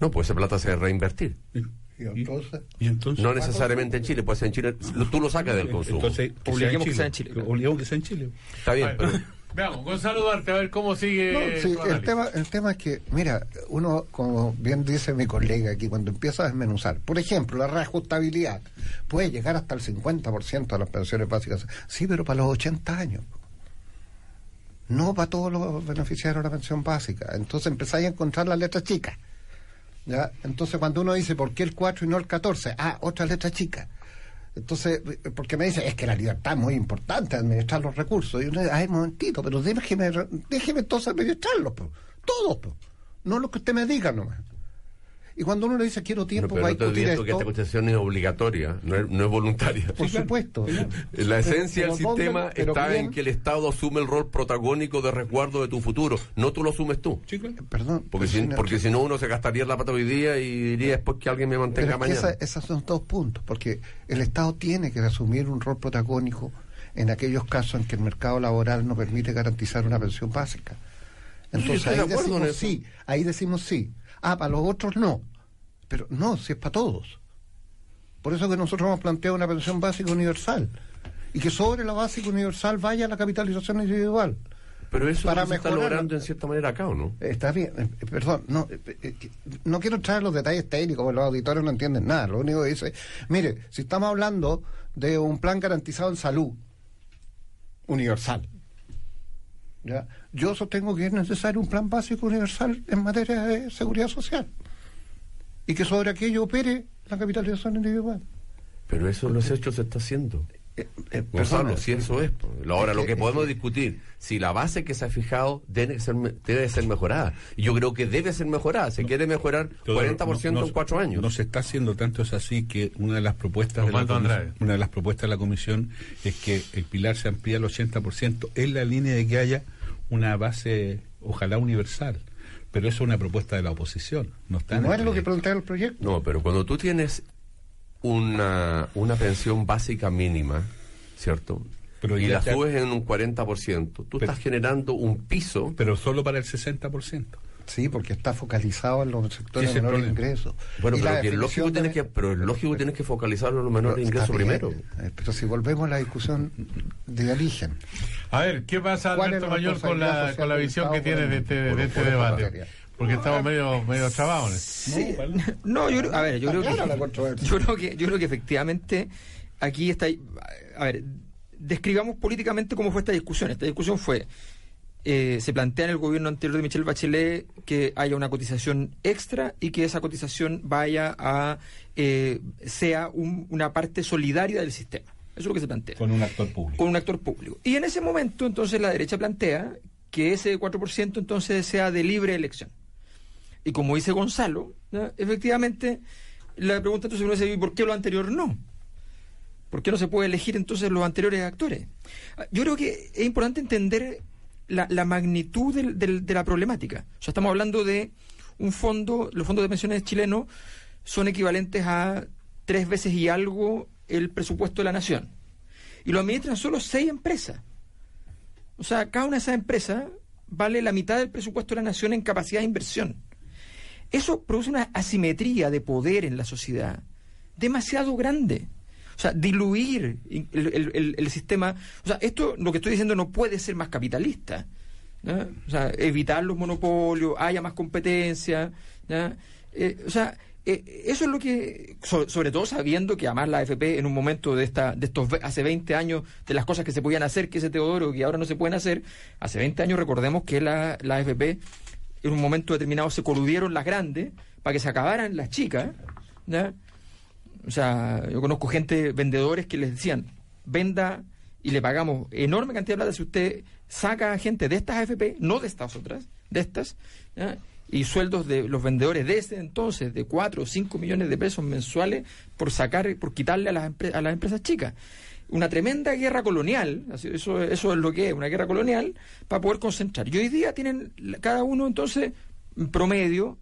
No, pues esa plata se va a reinvertir. ¿Y entonces? No necesariamente en Chile, pues en Chile tú lo sacas del consumo. Entonces, obliguemos que sea en Chile. Obliguemos que sea en Chile. Está bien, pero *laughs* Veamos, Gonzalo Duarte, a ver cómo sigue. el, tema, el tema es que, mira, uno, como bien dice mi colega aquí, cuando empieza a desmenuzar, por ejemplo, la reajustabilidad puede llegar hasta el 50% de las pensiones básicas. Sí, pero para los 80 años. no para todos los beneficiarios de la pensión básica. Entonces empezáis a encontrar las letras chicas. ¿ya? Entonces cuando uno dice, ¿por qué el 4 y no el 14? Ah, otra letra chica. Entonces, porque me dice, es que la libertad es muy importante, administrar los recursos. Y uno dice, ay, momentito, pero déjeme, déjeme entonces administrarlos, po. todos, po. no lo que usted me diga nomás. Y cuando uno le dice quiero tiempo pero para no discutir olvides que esta esto, constitución es obligatoria, no es, no es voluntaria. por supuesto. La esencia Pero- del pero sistema ¿dónde- pero está en que el Estado asume el rol protagónico de resguardo de tu futuro, no tú lo asumes tú. Sí, claro. Perdón. Porque pero si, señor- porque si no uno se gastaría la pata hoy día y diría después que alguien me Pero mantenga mañana. esa- esos son dos puntos, porque el Estado tiene que asumir un rol protagónico en aquellos casos en que el mercado laboral no permite garantizar una pensión básica. Entonces ahí en decimos sí, ahí decimos sí. Ah, para los otros no. Pero no, si es para todos. Por eso que nosotros hemos planteado una pensión básica universal. Y que sobre la básica universal vaya la capitalización individual. Pero eso para no se está mejorar- logrando en cierta manera acá, ¿o no? Está bien, eh, eh, perdón, no, eh, no quiero entrar en los detalles técnicos, porque los auditores no entienden nada. Lo único que dice, mire, si estamos hablando de un plan garantizado en salud universal, ¿ya? yo sostengo que es necesario un plan básico universal en materia de seguridad social y que sobre aquello opere la capitalización individual. Pero eso los hechos se está haciendo. Eh, eh, Gonzalo, si eso es. pues. Ahora, lo que- podemos discutir, si la base que se ha fijado debe ser, debe ser mejorada. Y yo creo que debe ser mejorada. Se quiere mejorar Todo- 40% no- en cuatro años. No se está haciendo tanto es así que una de las propuestas de la comisión, una de las propuestas de la comisión es que el pilar se amplíe al 80% en la línea de que haya una base ojalá universal. Pero eso es una propuesta de la oposición, no está No es lo que plantea el proyecto. No, pero cuando tú tienes una, una pensión básica mínima, ¿cierto? Pero y la está- subes en un 40%, tú Pero- estás generando un piso. pero solo para el 60%. Sí, porque está focalizado en los sectores de menores ingresos. Bueno, Y pero que es lógico tienes que, pero es lógico tienes que focalizarlo en los menores ingresos primero. eh, Pero si volvemos a la discusión de origen. A ver, ¿qué pasa, ¿Cuál Alberto Mayor, con la, con la visión que tienes de este, de este debate? Porque estamos medio, medio trabados. Sí. No, yo creo, a ver, yo creo que yo creo que yo creo que efectivamente aquí está a ver, describamos políticamente cómo fue esta discusión. Esta discusión fue eh, se plantea en el gobierno anterior de Michelle Bachelet que haya una cotización extra y que esa cotización vaya a eh, sea un- una parte solidaria del sistema. Eso es lo que se plantea Con un actor público. con un actor público. Y en ese momento, entonces, la derecha plantea que ese 4% entonces sea de libre elección. Y como dice Gonzalo, efectivamente, la pregunta entonces uno dice, ¿y por qué lo anterior no? ¿Por qué no se puede elegir entonces los anteriores actores? Ah, Yo creo que es importante entender la, magnitud del- de la problemática. O sea, estamos hablando de un fondo, los fondos de pensiones chilenos son equivalentes a tres veces y algo el presupuesto de la nación. Y lo administran solo seis empresas. O sea, cada una de esas empresas vale la mitad del presupuesto de la nación en capacidad de inversión. Eso produce una asimetría de poder en la sociedad demasiado grande. O sea, diluir el, sistema. O sea, esto, lo que estoy diciendo, no puede ser más capitalista. O sea, evitar los monopolios, haya más competencia. Eh, o sea, eh, eso es lo que, so- sobre todo sabiendo que además la AFP en un momento de esta, de estos hace 20 años, de las cosas que se podían hacer, que ese Teodoro, que ahora no se pueden hacer, hace 20 años recordemos que la, la AFP en un momento determinado se coludieron las grandes para que se acabaran las chicas. O sea, yo conozco gente, vendedores que les decían, venda y le pagamos enorme cantidad de plata si usted saca gente de estas AFP, no de estas otras, de estas, y sueldos de los vendedores de ese entonces de 4 o 5 millones de pesos mensuales por sacar, por quitarle a las, a las empresas chicas. Una tremenda guerra colonial, eso, eso es lo que es, una guerra colonial, para poder concentrar. Y hoy día tienen cada uno entonces, en promedio.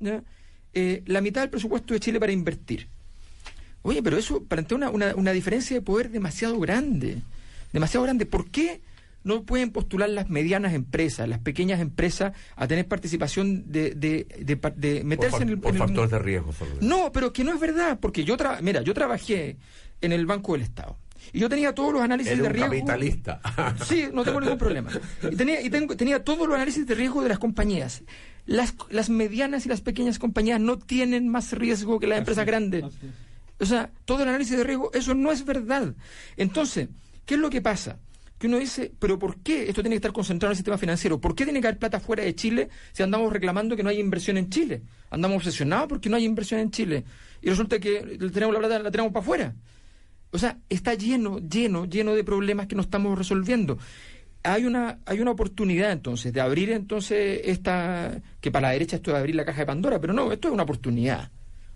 Eh, la mitad del presupuesto de Chile para invertir. Oye, pero eso plantea una, una, una diferencia de poder demasiado grande. Demasiado grande. ¿Por qué no pueden postular las medianas empresas, las pequeñas empresas, a tener participación de, de, de, Por, meterse en el. por en el- factores de riesgo. Fernando. no, pero que no es verdad, porque yo tra mira, yo trabajé en el Banco del Estado y yo tenía todos los análisis de un riesgo. capitalista. *laughs* Sí, no tengo ningún problema. Y tenía, y tengo, tenía todos los análisis de riesgo de las compañías. Las, las medianas y las pequeñas compañías no tienen más riesgo que las empresas grandes. O sea, todo el análisis de riesgo, eso no es verdad. Entonces, ¿qué es lo que pasa? que uno dice, pero ¿por qué esto tiene que estar concentrado en el sistema financiero? ¿Por qué tiene que haber plata fuera de Chile si andamos reclamando que no hay inversión en Chile? Andamos obsesionados porque no hay inversión en Chile. Y resulta que tenemos la plata, la tenemos para afuera. O sea, está lleno, lleno, lleno de problemas que no estamos resolviendo. Hay una, hay una oportunidad entonces de abrir entonces esta, que para la derecha esto es abrir la caja de Pandora, pero no, esto es una oportunidad.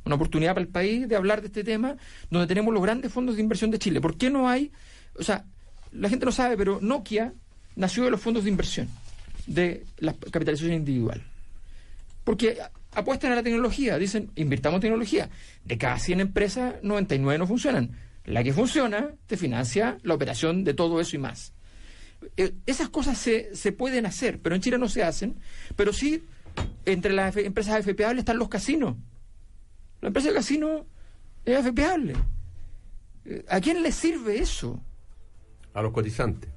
Una oportunidad para el país de hablar de este tema, donde tenemos los grandes fondos de inversión de Chile. ¿Por qué no hay, o sea, la gente no sabe, pero Nokia nació de los fondos de inversión, de la capitalización individual. Porque apuestan a la tecnología, dicen, invirtamos en tecnología. De cada 100 empresas, 99 no funcionan. La que funciona te financia la operación de todo eso y más. Eh, esas cosas se, se pueden hacer, pero en Chile no se hacen. Pero sí, entre las empresas AFPables están los casinos. La empresa de casino es AFPable. Eh, ¿A quién le sirve eso? A los cotizantes.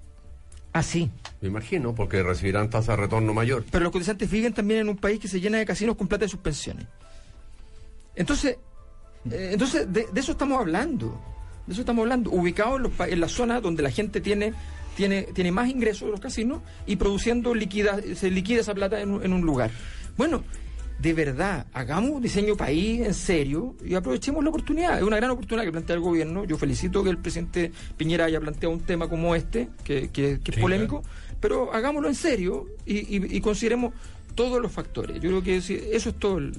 Ah, sí. Me imagino, porque recibirán tasa de retorno mayor. Pero los cotizantes viven también en un país que se llena de casinos con plata de sus pensiones. Entonces, eh, entonces de, eso estamos hablando. De eso estamos hablando. Ubicados en, en la zona donde la gente tiene, tiene, tiene más ingresos de los casinos y produciendo liquida, se liquida esa plata en, en un lugar. Bueno, de verdad, hagamos un diseño país en serio y aprovechemos la oportunidad. Es una gran oportunidad que plantea el gobierno. Yo felicito que el presidente Piñera haya planteado un tema como este, que, que, es polémico, pero hagámoslo en serio y, consideremos todos los factores. Yo creo que eso es todo el,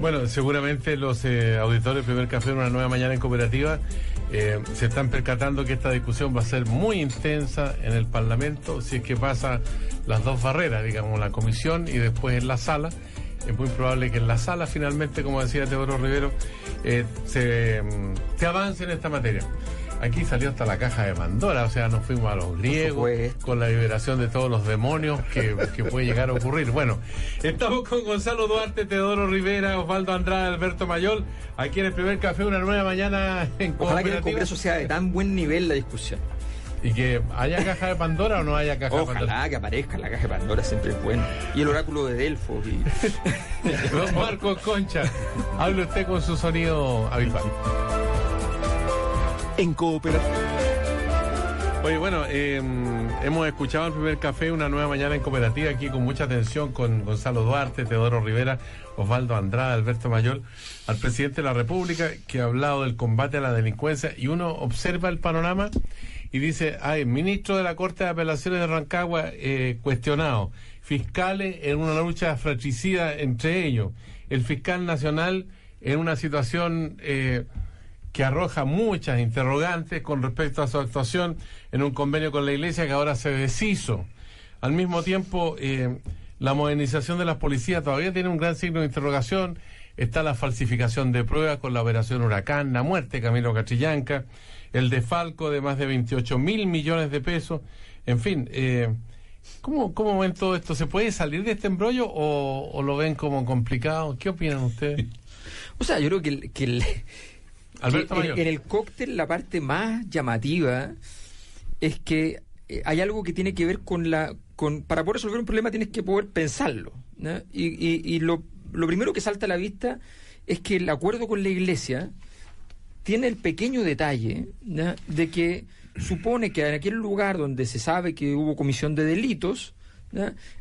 Bueno, seguramente los eh, auditores primer café en una nueva mañana en cooperativa eh, se están percatando que esta discusión va a ser muy intensa en el Parlamento si es que pasa las dos barreras, digamos, la comisión y después en la sala es muy probable que en la sala finalmente, como decía Teodoro Rivero, eh, se, mm, se avance en esta materia. Aquí salió hasta la caja de Pandora, o sea, nos fuimos a los griegos con la liberación de todos los demonios que, que, puede llegar a ocurrir. Bueno, estamos con Gonzalo Duarte, Teodoro Rivera, Osvaldo Andrade, Alberto Mayol, aquí en el primer café, una nueva mañana en Ojalá que el Congreso sea de tan buen nivel la discusión. ¿Y que haya caja de Pandora o no haya caja de Pandora? Ojalá que aparezca la caja de Pandora, siempre es bueno. Y el oráculo de Delfos. Y... *laughs* Don Marcos Concha, hable usted con su sonido habitual. En cooperación. Oye, bueno, em, hemos escuchado el primer café, una nueva mañana en cooperativa, aquí con mucha atención con Gonzalo Duarte, Teodoro Rivera, Osvaldo Andrade, Alberto Mayor, al presidente de la República, que ha hablado del combate a la delincuencia, y uno observa el panorama y dice, hay ministro de la Corte de Apelaciones de Rancagua eh, cuestionado, fiscales en una lucha fratricida entre ellos, el fiscal nacional en una situación eh, que arroja muchas interrogantes con respecto a su actuación en un convenio con la Iglesia que ahora se deshizo. Al mismo tiempo, eh, la modernización de las policías todavía tiene un gran signo de interrogación. Está la falsificación de pruebas con la operación Huracán, la muerte Camilo Cachillanca el defalco de más de 28 mil millones de pesos. En fin, eh, ¿cómo, ¿cómo ven todo esto? ¿Se puede salir de este embrollo o, lo ven como complicado? ¿Qué opinan ustedes? *laughs* O sea, yo creo que, que, el, en, el cóctel la parte más llamativa es que eh, hay algo que tiene que ver con la... Con, para poder resolver un problema tienes que poder pensarlo. Y, y, y lo, lo primero que salta a la vista es que el acuerdo con la Iglesia tiene el pequeño detalle de que supone que en aquel lugar donde se sabe que hubo comisión de delitos,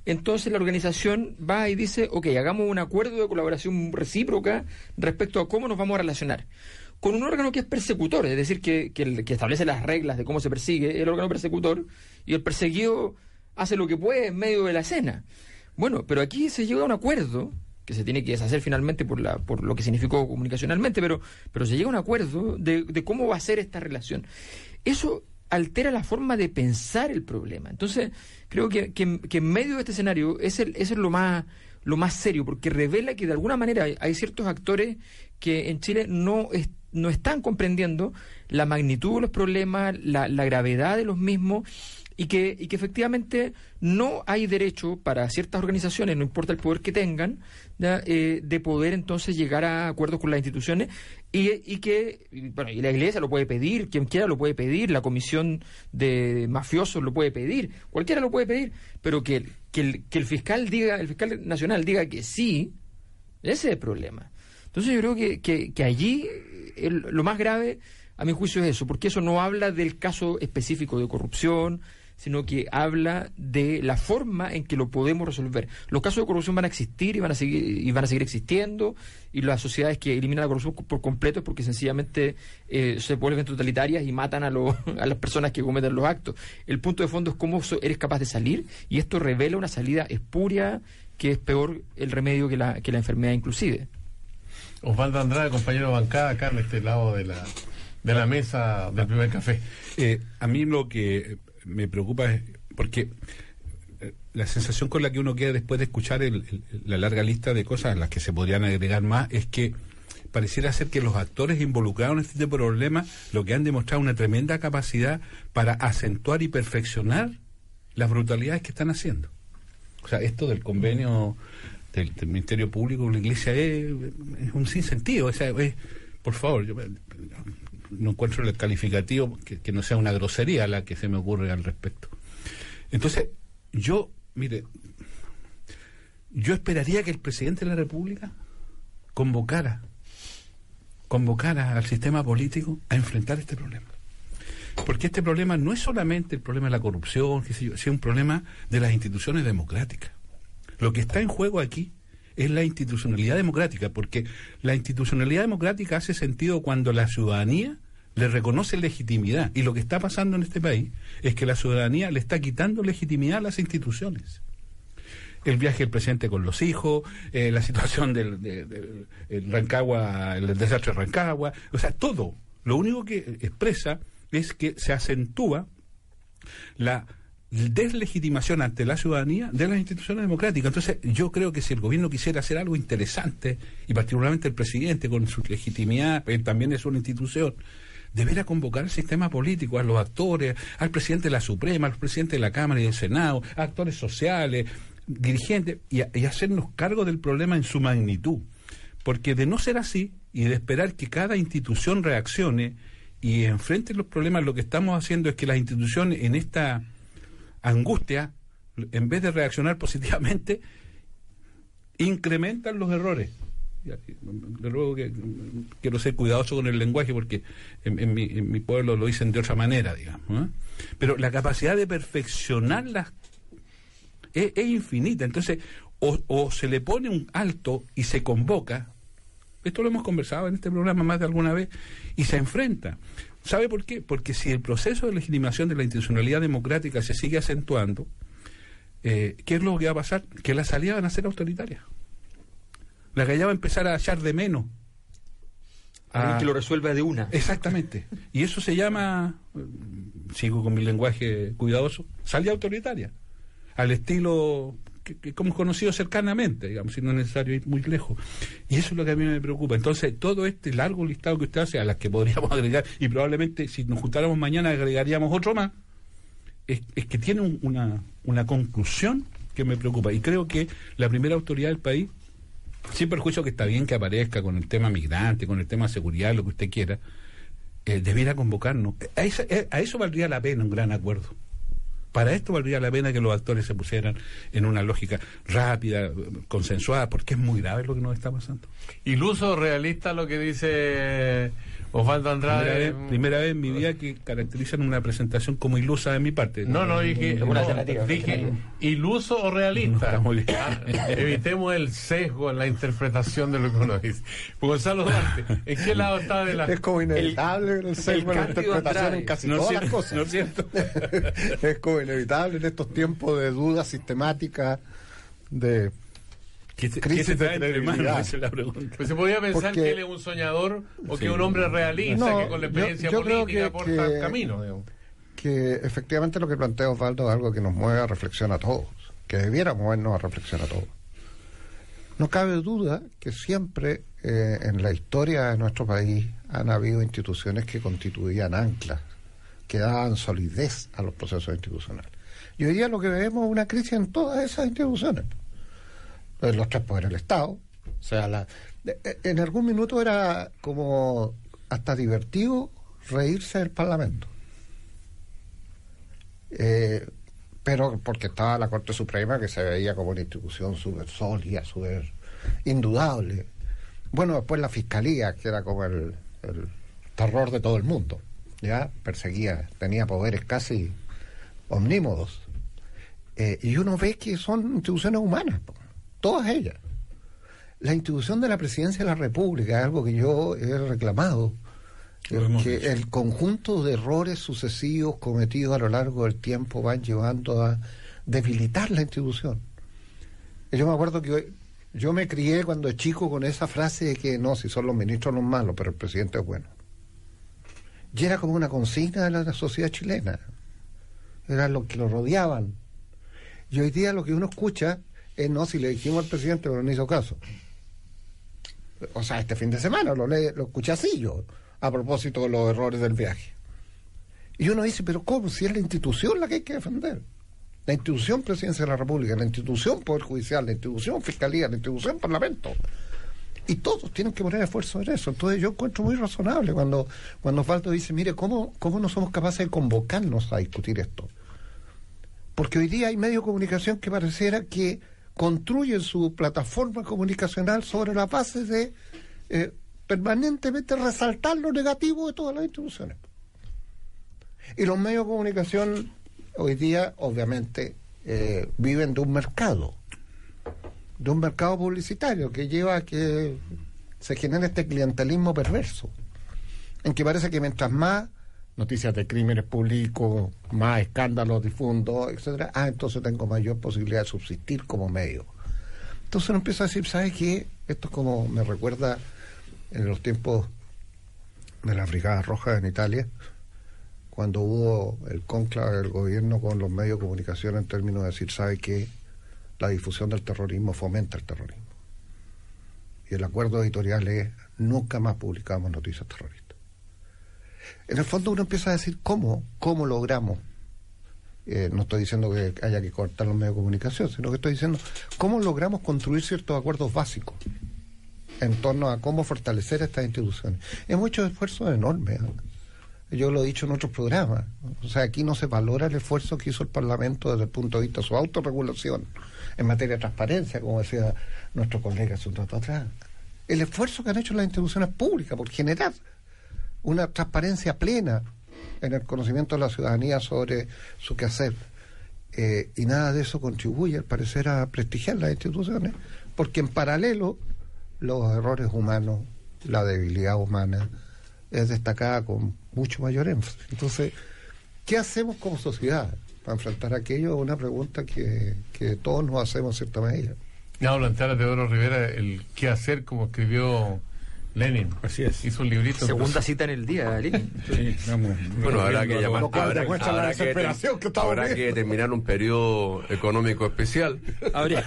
entonces la organización va y dice, ok, hagamos un acuerdo de colaboración recíproca respecto a cómo nos vamos a relacionar. Con un órgano que es persecutor, es decir, que, que, que establece las reglas de cómo se persigue, el órgano persecutor, y el perseguido hace lo que puede en medio de la escena. Bueno, pero aquí se llega a un acuerdo que se tiene que deshacer finalmente por, la, por lo que significó comunicacionalmente, pero, pero se llega a un acuerdo de, cómo va a ser esta relación. Eso altera la forma de pensar el problema. Entonces, creo que, que, en medio de este escenario es, el, es lo más lo más serio, porque revela que de alguna manera hay, ciertos actores que en Chile no, no están comprendiendo la magnitud de los problemas, la, la gravedad de los mismos y que, y que efectivamente no hay derecho para ciertas organizaciones, no importa el poder que tengan, eh, de poder entonces llegar a acuerdos con las instituciones y, y que, bueno, y la iglesia lo puede pedir, quien quiera lo puede pedir, la comisión de mafiosos lo puede pedir, cualquiera lo puede pedir, pero que, que, que el fiscal diga, el fiscal nacional diga que sí, ese es el problema. Entonces yo creo que, que, allí lo más grave, a mi juicio, es eso, porque eso no habla del caso específico de corrupción, sino que habla de la forma en que lo podemos resolver. Los casos de corrupción van a existir y van a seguir, y van a seguir existiendo, y las sociedades que eliminan la corrupción por completo es porque sencillamente eh, se vuelven totalitarias y matan a, *laughs* a las personas que cometen los actos. El punto de fondo es cómo eres capaz de salir, y esto revela una salida espuria que es peor el remedio que la, que la enfermedad inclusive. Osvaldo Andrade, compañero bancada, acá en este lado de la, de la mesa del primer café. Eh, a mí lo que me preocupa es porque eh, la sensación con la que uno queda después de escuchar la larga lista de cosas a las que se podrían agregar más es que pareciera ser que los actores involucrados en este problemas lo que han demostrado una tremenda capacidad para acentuar y perfeccionar las brutalidades que están haciendo. O sea, esto del convenio del, Ministerio Público con la Iglesia es, un sinsentido. O sea, por favor, yo no encuentro el calificativo que, no sea una grosería la que se me ocurre al respecto. Entonces, yo, mire, yo esperaría que el presidente de la República convocara, convocara al sistema político a enfrentar este problema. Porque este problema no es solamente el problema de la corrupción, sino un problema de las instituciones democráticas. Lo que está en juego aquí es la institucionalidad democrática, porque la institucionalidad democrática hace sentido cuando la ciudadanía le reconoce legitimidad. Y lo que está pasando en este país es que la ciudadanía le está quitando legitimidad a las instituciones. El viaje del presidente con los hijos, eh, la situación del, Rancagua, el desastre de Rancagua, o sea, todo. Lo único que expresa es que se acentúa la deslegitimación ante la ciudadanía de las instituciones democráticas. Entonces, yo creo que si el gobierno quisiera hacer algo interesante, y particularmente el presidente con su legitimidad, él también es una institución, debería convocar al sistema político, a los actores, al presidente de la Suprema, al presidente de la Cámara y del Senado, a actores sociales, dirigentes, y, y hacernos cargo del problema en su magnitud. Porque de no ser así, y de esperar que cada institución reaccione y enfrente los problemas, lo que estamos haciendo es que las instituciones en esta angustia, en vez de reaccionar positivamente, incrementan los errores. De luego que quiero ser cuidadoso con el lenguaje porque en, mi, pueblo lo dicen de otra manera, digamos. ¿eh? Pero la capacidad de perfeccionarlas es, es infinita. Entonces, o, o, se le pone un alto y se convoca, esto lo hemos conversado en este programa más de alguna vez, y se enfrenta. ¿Sabe por qué? Porque si el proceso de legitimación de la institucionalidad democrática se sigue acentuando, eh, ¿qué es lo que va a pasar? Que las salidas van a ser autoritarias. La galla va a empezar a echar de menos. A... que lo resuelva de una. Exactamente. Y eso se llama, sigo con mi lenguaje cuidadoso, salida autoritaria. Al estilo que, hemos conocido cercanamente, digamos, si no es necesario ir muy lejos. Y eso es lo que a mí me preocupa. Entonces, todo este largo listado que usted hace, a las que podríamos *laughs* agregar, y probablemente si nos juntáramos mañana agregaríamos otro más, es, que tiene una, conclusión que me preocupa. Y creo que la primera autoridad del país, sin perjuicio que está bien que aparezca con el tema migrante, con el tema seguridad, lo que usted quiera, eh, debiera convocarnos. A a eso valdría la pena un gran acuerdo. Para esto valdría la pena que los actores se pusieran en una lógica rápida, consensuada, porque es muy grave lo que nos está pasando. Iluso, realista lo que dice Osvaldo Andrade. Primera vez, en mi vida que caracterizan una presentación como ilusa de mi parte. No, no, dije, dije iluso o realista. Ah, evitemos el sesgo en la interpretación de lo que uno dice. Gonzalo Duarte, ¿en qué lado está de la.? Es como inevitable el, sesgo en la interpretación en casi todas las cosas. ¿No es cierto? *laughs* es como inevitable en estos tiempos de dudas sistemáticas, de ¿Qué se, crisis de credibilidad. la pregunta. Pues se podría pensar que él es un soñador o que es un hombre realista que con la experiencia política aporta camino. Que efectivamente lo que plantea Osvaldo es algo que nos mueve a reflexión a todos, que debiera movernos a reflexión a todos. No cabe duda que siempre eh, en la historia de nuestro país han habido instituciones que constituían anclas, que daban solidez a los procesos institucionales. Y hoy día lo que vemos es una crisis en todas esas instituciones los tres poderes del Estado. O sea, la, eh, en algún minuto era como hasta divertido reírse del Parlamento. Eh, pero porque estaba la Corte Suprema que se veía como una institución súper sólida, súper indudable. Bueno, después la Fiscalía, que era como el, el terror de todo el mundo, ya perseguía, tenía poderes casi omnímodos. Eh, y uno ve que son instituciones humanas, todas ellas. La institución de la presidencia de la República, algo que yo he reclamado, que el conjunto de errores sucesivos cometidos a lo largo del tiempo van llevando a debilitar la institución. Yo me acuerdo que yo me crié cuando chico con esa frase de que no, si son los ministros los malos, pero el presidente es bueno. Y era como una consigna de la sociedad chilena. Eran los que lo rodeaban. Y hoy día lo que uno escucha es no, si le dijimos al presidente, pero no hizo caso. O sea, este fin de semana lo, le, lo escuché así yo, a propósito de los errores del viaje. Y uno dice, pero ¿cómo? Si es la institución la que hay que defender. La institución Presidencia de la República, la institución Poder Judicial, la institución Fiscalía, la institución Parlamento. Y todos tienen que poner esfuerzo en eso. Entonces yo encuentro muy razonable cuando, cuando Osvaldo dice, mire, ¿cómo, ¿cómo no somos capaces de convocarnos a discutir esto? Porque hoy día hay medio de comunicación que pareciera que construyen su plataforma comunicacional sobre la base de eh, permanentemente resaltar lo negativo de todas las instituciones. Y los medios de comunicación hoy día, obviamente, eh, viven de un mercado, de un mercado publicitario que lleva a que se genere este clientelismo perverso, en que parece que mientras más noticias de crímenes públicos, más escándalos difundo, etcétera, ah, entonces tengo mayor posibilidad de subsistir como medio. Entonces uno empieza a decir, ¿sabes qué? Esto es como me recuerda en los tiempos de la Brigada Roja en Italia, cuando hubo el conclave del gobierno con los medios de comunicación en términos de decir, ¿sabe qué? La difusión del terrorismo fomenta el terrorismo. Y el acuerdo editorial es, nunca más publicamos noticias terroristas. En el fondo uno empieza a decir cómo, cómo logramos. Eh, no estoy diciendo que haya que cortar los medios de comunicación, sino que estoy diciendo cómo logramos construir ciertos acuerdos básicos en torno a cómo fortalecer estas instituciones. Hemos hecho esfuerzos enormes. ¿eh? Yo lo he dicho en otros programas. O sea, aquí no se valora el esfuerzo que hizo el Parlamento desde el punto de vista de su autorregulación en materia de transparencia, como decía nuestro colega un rato atrás. El esfuerzo que han hecho las instituciones públicas por generar una transparencia plena en el conocimiento de la ciudadanía sobre su quehacer. Eh, y nada de eso contribuye, al parecer, a prestigiar las instituciones, porque en paralelo los errores humanos, la debilidad humana, es destacada con mucho mayor énfasis. Entonces, ¿qué hacemos como sociedad para enfrentar aquello? Es una pregunta que, que todos nos hacemos en cierta medida. Plantear a Teodoro Rivera el qué hacer, como escribió Lenin. Así es. Hizo un librito. Segunda cita en el día, Lenin. Sí, vamos. Bueno, habrá que llamar. Habrá- habrá que que estamos habrá que terminar un periodo económico especial. Habría,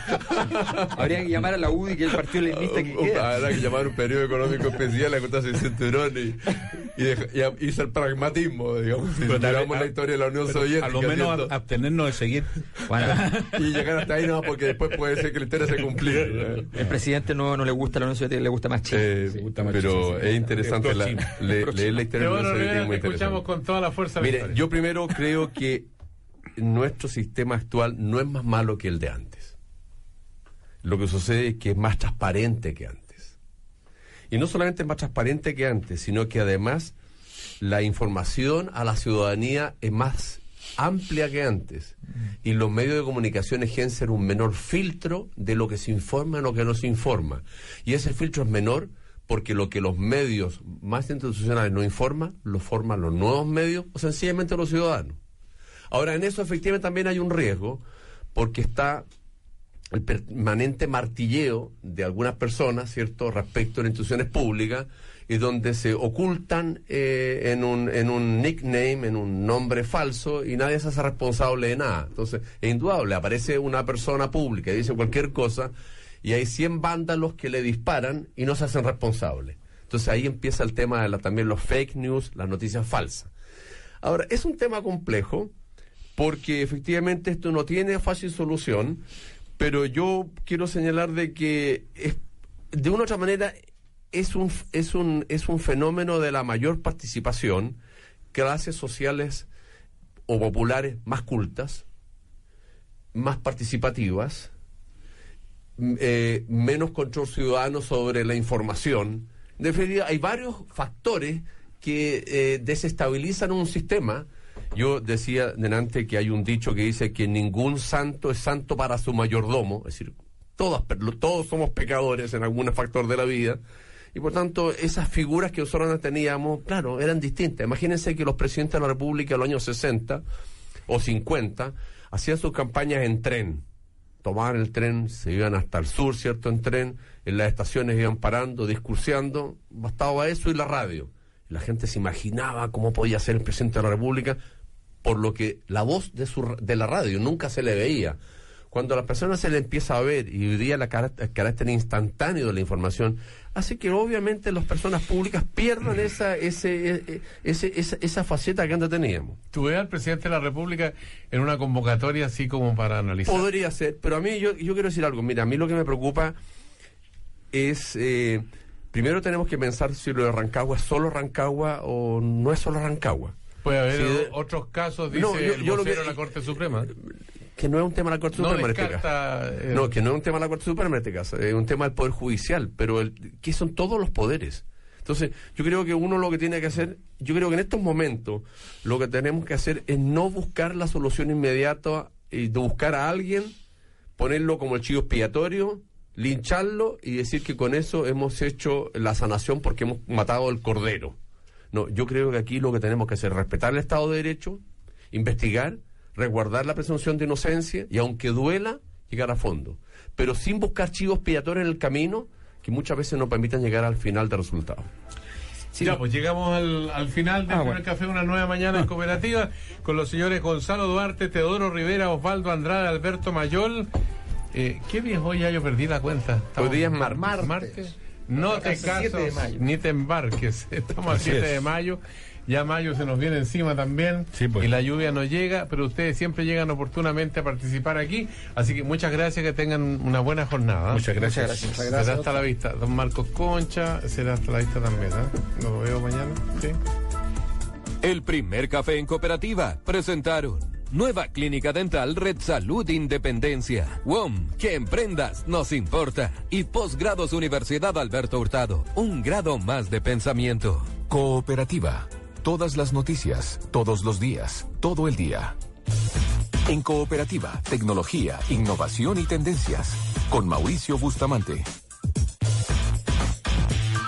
habría que llamar a la UDI, que es el partido leninista que queda. Habrá que llamar un periodo económico especial a contarse el cinturón y, y, deja- y, a- y ser pragmatismo, digamos. Si miramos la historia de la Unión Soviética. a lo menos ab- abstenernos de seguir. Bueno, y llegar hasta ahí no, porque después puede ser que la historia se cumplir. el presidente no, no le gusta la Unión Soviética, le gusta más Chile. Eh, Sí, gusta más pero es interesante la- *laughs* le- leer la historia es muy escuchamos con toda la fuerza. Mire, yo primero *laughs* creo que nuestro sistema actual no es más malo que el de antes. Lo que sucede es que es más transparente que antes. Y no solamente es más transparente que antes, sino que además la información a la ciudadanía es más amplia que antes. Y los medios de comunicación ejercen un menor filtro de lo que se informa y lo que no se informa. Y ese filtro es menor porque lo que los medios más institucionales no informan, lo forman los nuevos medios o sencillamente los ciudadanos. Ahora, en eso efectivamente también hay un riesgo, porque está el permanente martilleo de algunas personas, ¿cierto?, respecto a las instituciones públicas, y donde se ocultan eh, en, un, en un nickname, en un nombre falso, y nadie se hace responsable de nada. Entonces, es indudable, aparece una persona pública y dice cualquier cosa, y hay 100 vándalos que le disparan y no se hacen responsables. Entonces ahí empieza el tema de la- también los fake news, las noticias falsas. Ahora, es un tema complejo porque efectivamente esto no tiene fácil solución, pero yo quiero señalar de que es- de una u otra manera es un, es un, es un fenómeno de la mayor participación, clases sociales o populares más cultas, más participativas, eh, menos control ciudadano sobre la información. En hay varios factores que eh, desestabilizan un sistema Yo decía delante que hay un dicho que dice que ningún santo es santo para su mayordomo, es decir, todas, todos somos pecadores en algún factor de la vida. Y por tanto, esas figuras que nosotros teníamos, claro, eran distintas. Imagínense que los presidentes de la República en los años 60 o 50 hacían sus campañas en tren. Tomaban el tren, se iban hasta el sur, ¿cierto? En tren, en las estaciones iban parando, discursiando, bastaba eso y la radio. La gente se imaginaba cómo podía ser el presidente de la República, por lo que la voz de, su, de la radio nunca se le veía. Cuando a la persona se le empieza a ver y hoy día la el carácter instantáneo de la información, hace que obviamente las personas públicas pierdan esa, ese, e, e, ese, esa, esa faceta que antes teníamos. ¿Tú ves al presidente de la República en una convocatoria así como para analizar? Podría ser, pero a mí yo, yo quiero decir algo. Mira, a mí lo que me preocupa es... Eh, primero tenemos que pensar si lo de Rancagua es solo Rancagua o no es solo Rancagua. Puede haber otros casos, dice yo, lo quiero la Corte Suprema que no es un tema de la Corte Suprema en este caso. Eh, no, que no es un tema de la Corte Suprema en este caso, es un tema del Poder Judicial, pero el, que son todos los poderes. Entonces, yo creo que uno lo que tiene que hacer, yo creo que en estos momentos lo que tenemos que hacer es no buscar la solución inmediata y de buscar a alguien, ponerlo como el chivo expiatorio, lincharlo y decir que con eso hemos hecho la sanación porque hemos matado al cordero. No, yo creo que aquí lo que tenemos que hacer es respetar el Estado de Derecho, investigar, resguardar la presunción de inocencia y aunque duela, llegar a fondo. Pero sin buscar chivos expiatorios en el camino que muchas veces no permitan llegar al final del resultado. Ya, pues llegamos al, final del ah, café una nueva mañana en cooperativa con los señores Gonzalo Duarte, Teodoro Rivera, Osvaldo Andrade, Alberto Mayol. Eh, ¿Qué viejo ya yo perdí la cuenta? Hoy día es martes. No te cases ni te embarques. *laughs* Estamos al 7 de mayo. Ya mayo se nos viene encima también pues. y la lluvia no llega, pero ustedes siempre llegan oportunamente a participar aquí. Así que muchas gracias, que tengan una buena jornada. Muchas gracias. Será hasta la vista. Don Marcos Concha, será hasta la vista también. ¿eh? Nos veo mañana. ¿sí? El primer café en cooperativa presentaron. Nueva Clínica Dental Red Salud Independencia. WOM, que emprendas nos importa. Y Posgrados Universidad Alberto Hurtado. Un grado más de pensamiento. Cooperativa. Todas las noticias, todos los días, todo el día. En Cooperativa, tecnología, innovación y tendencias. Con Mauricio Bustamante.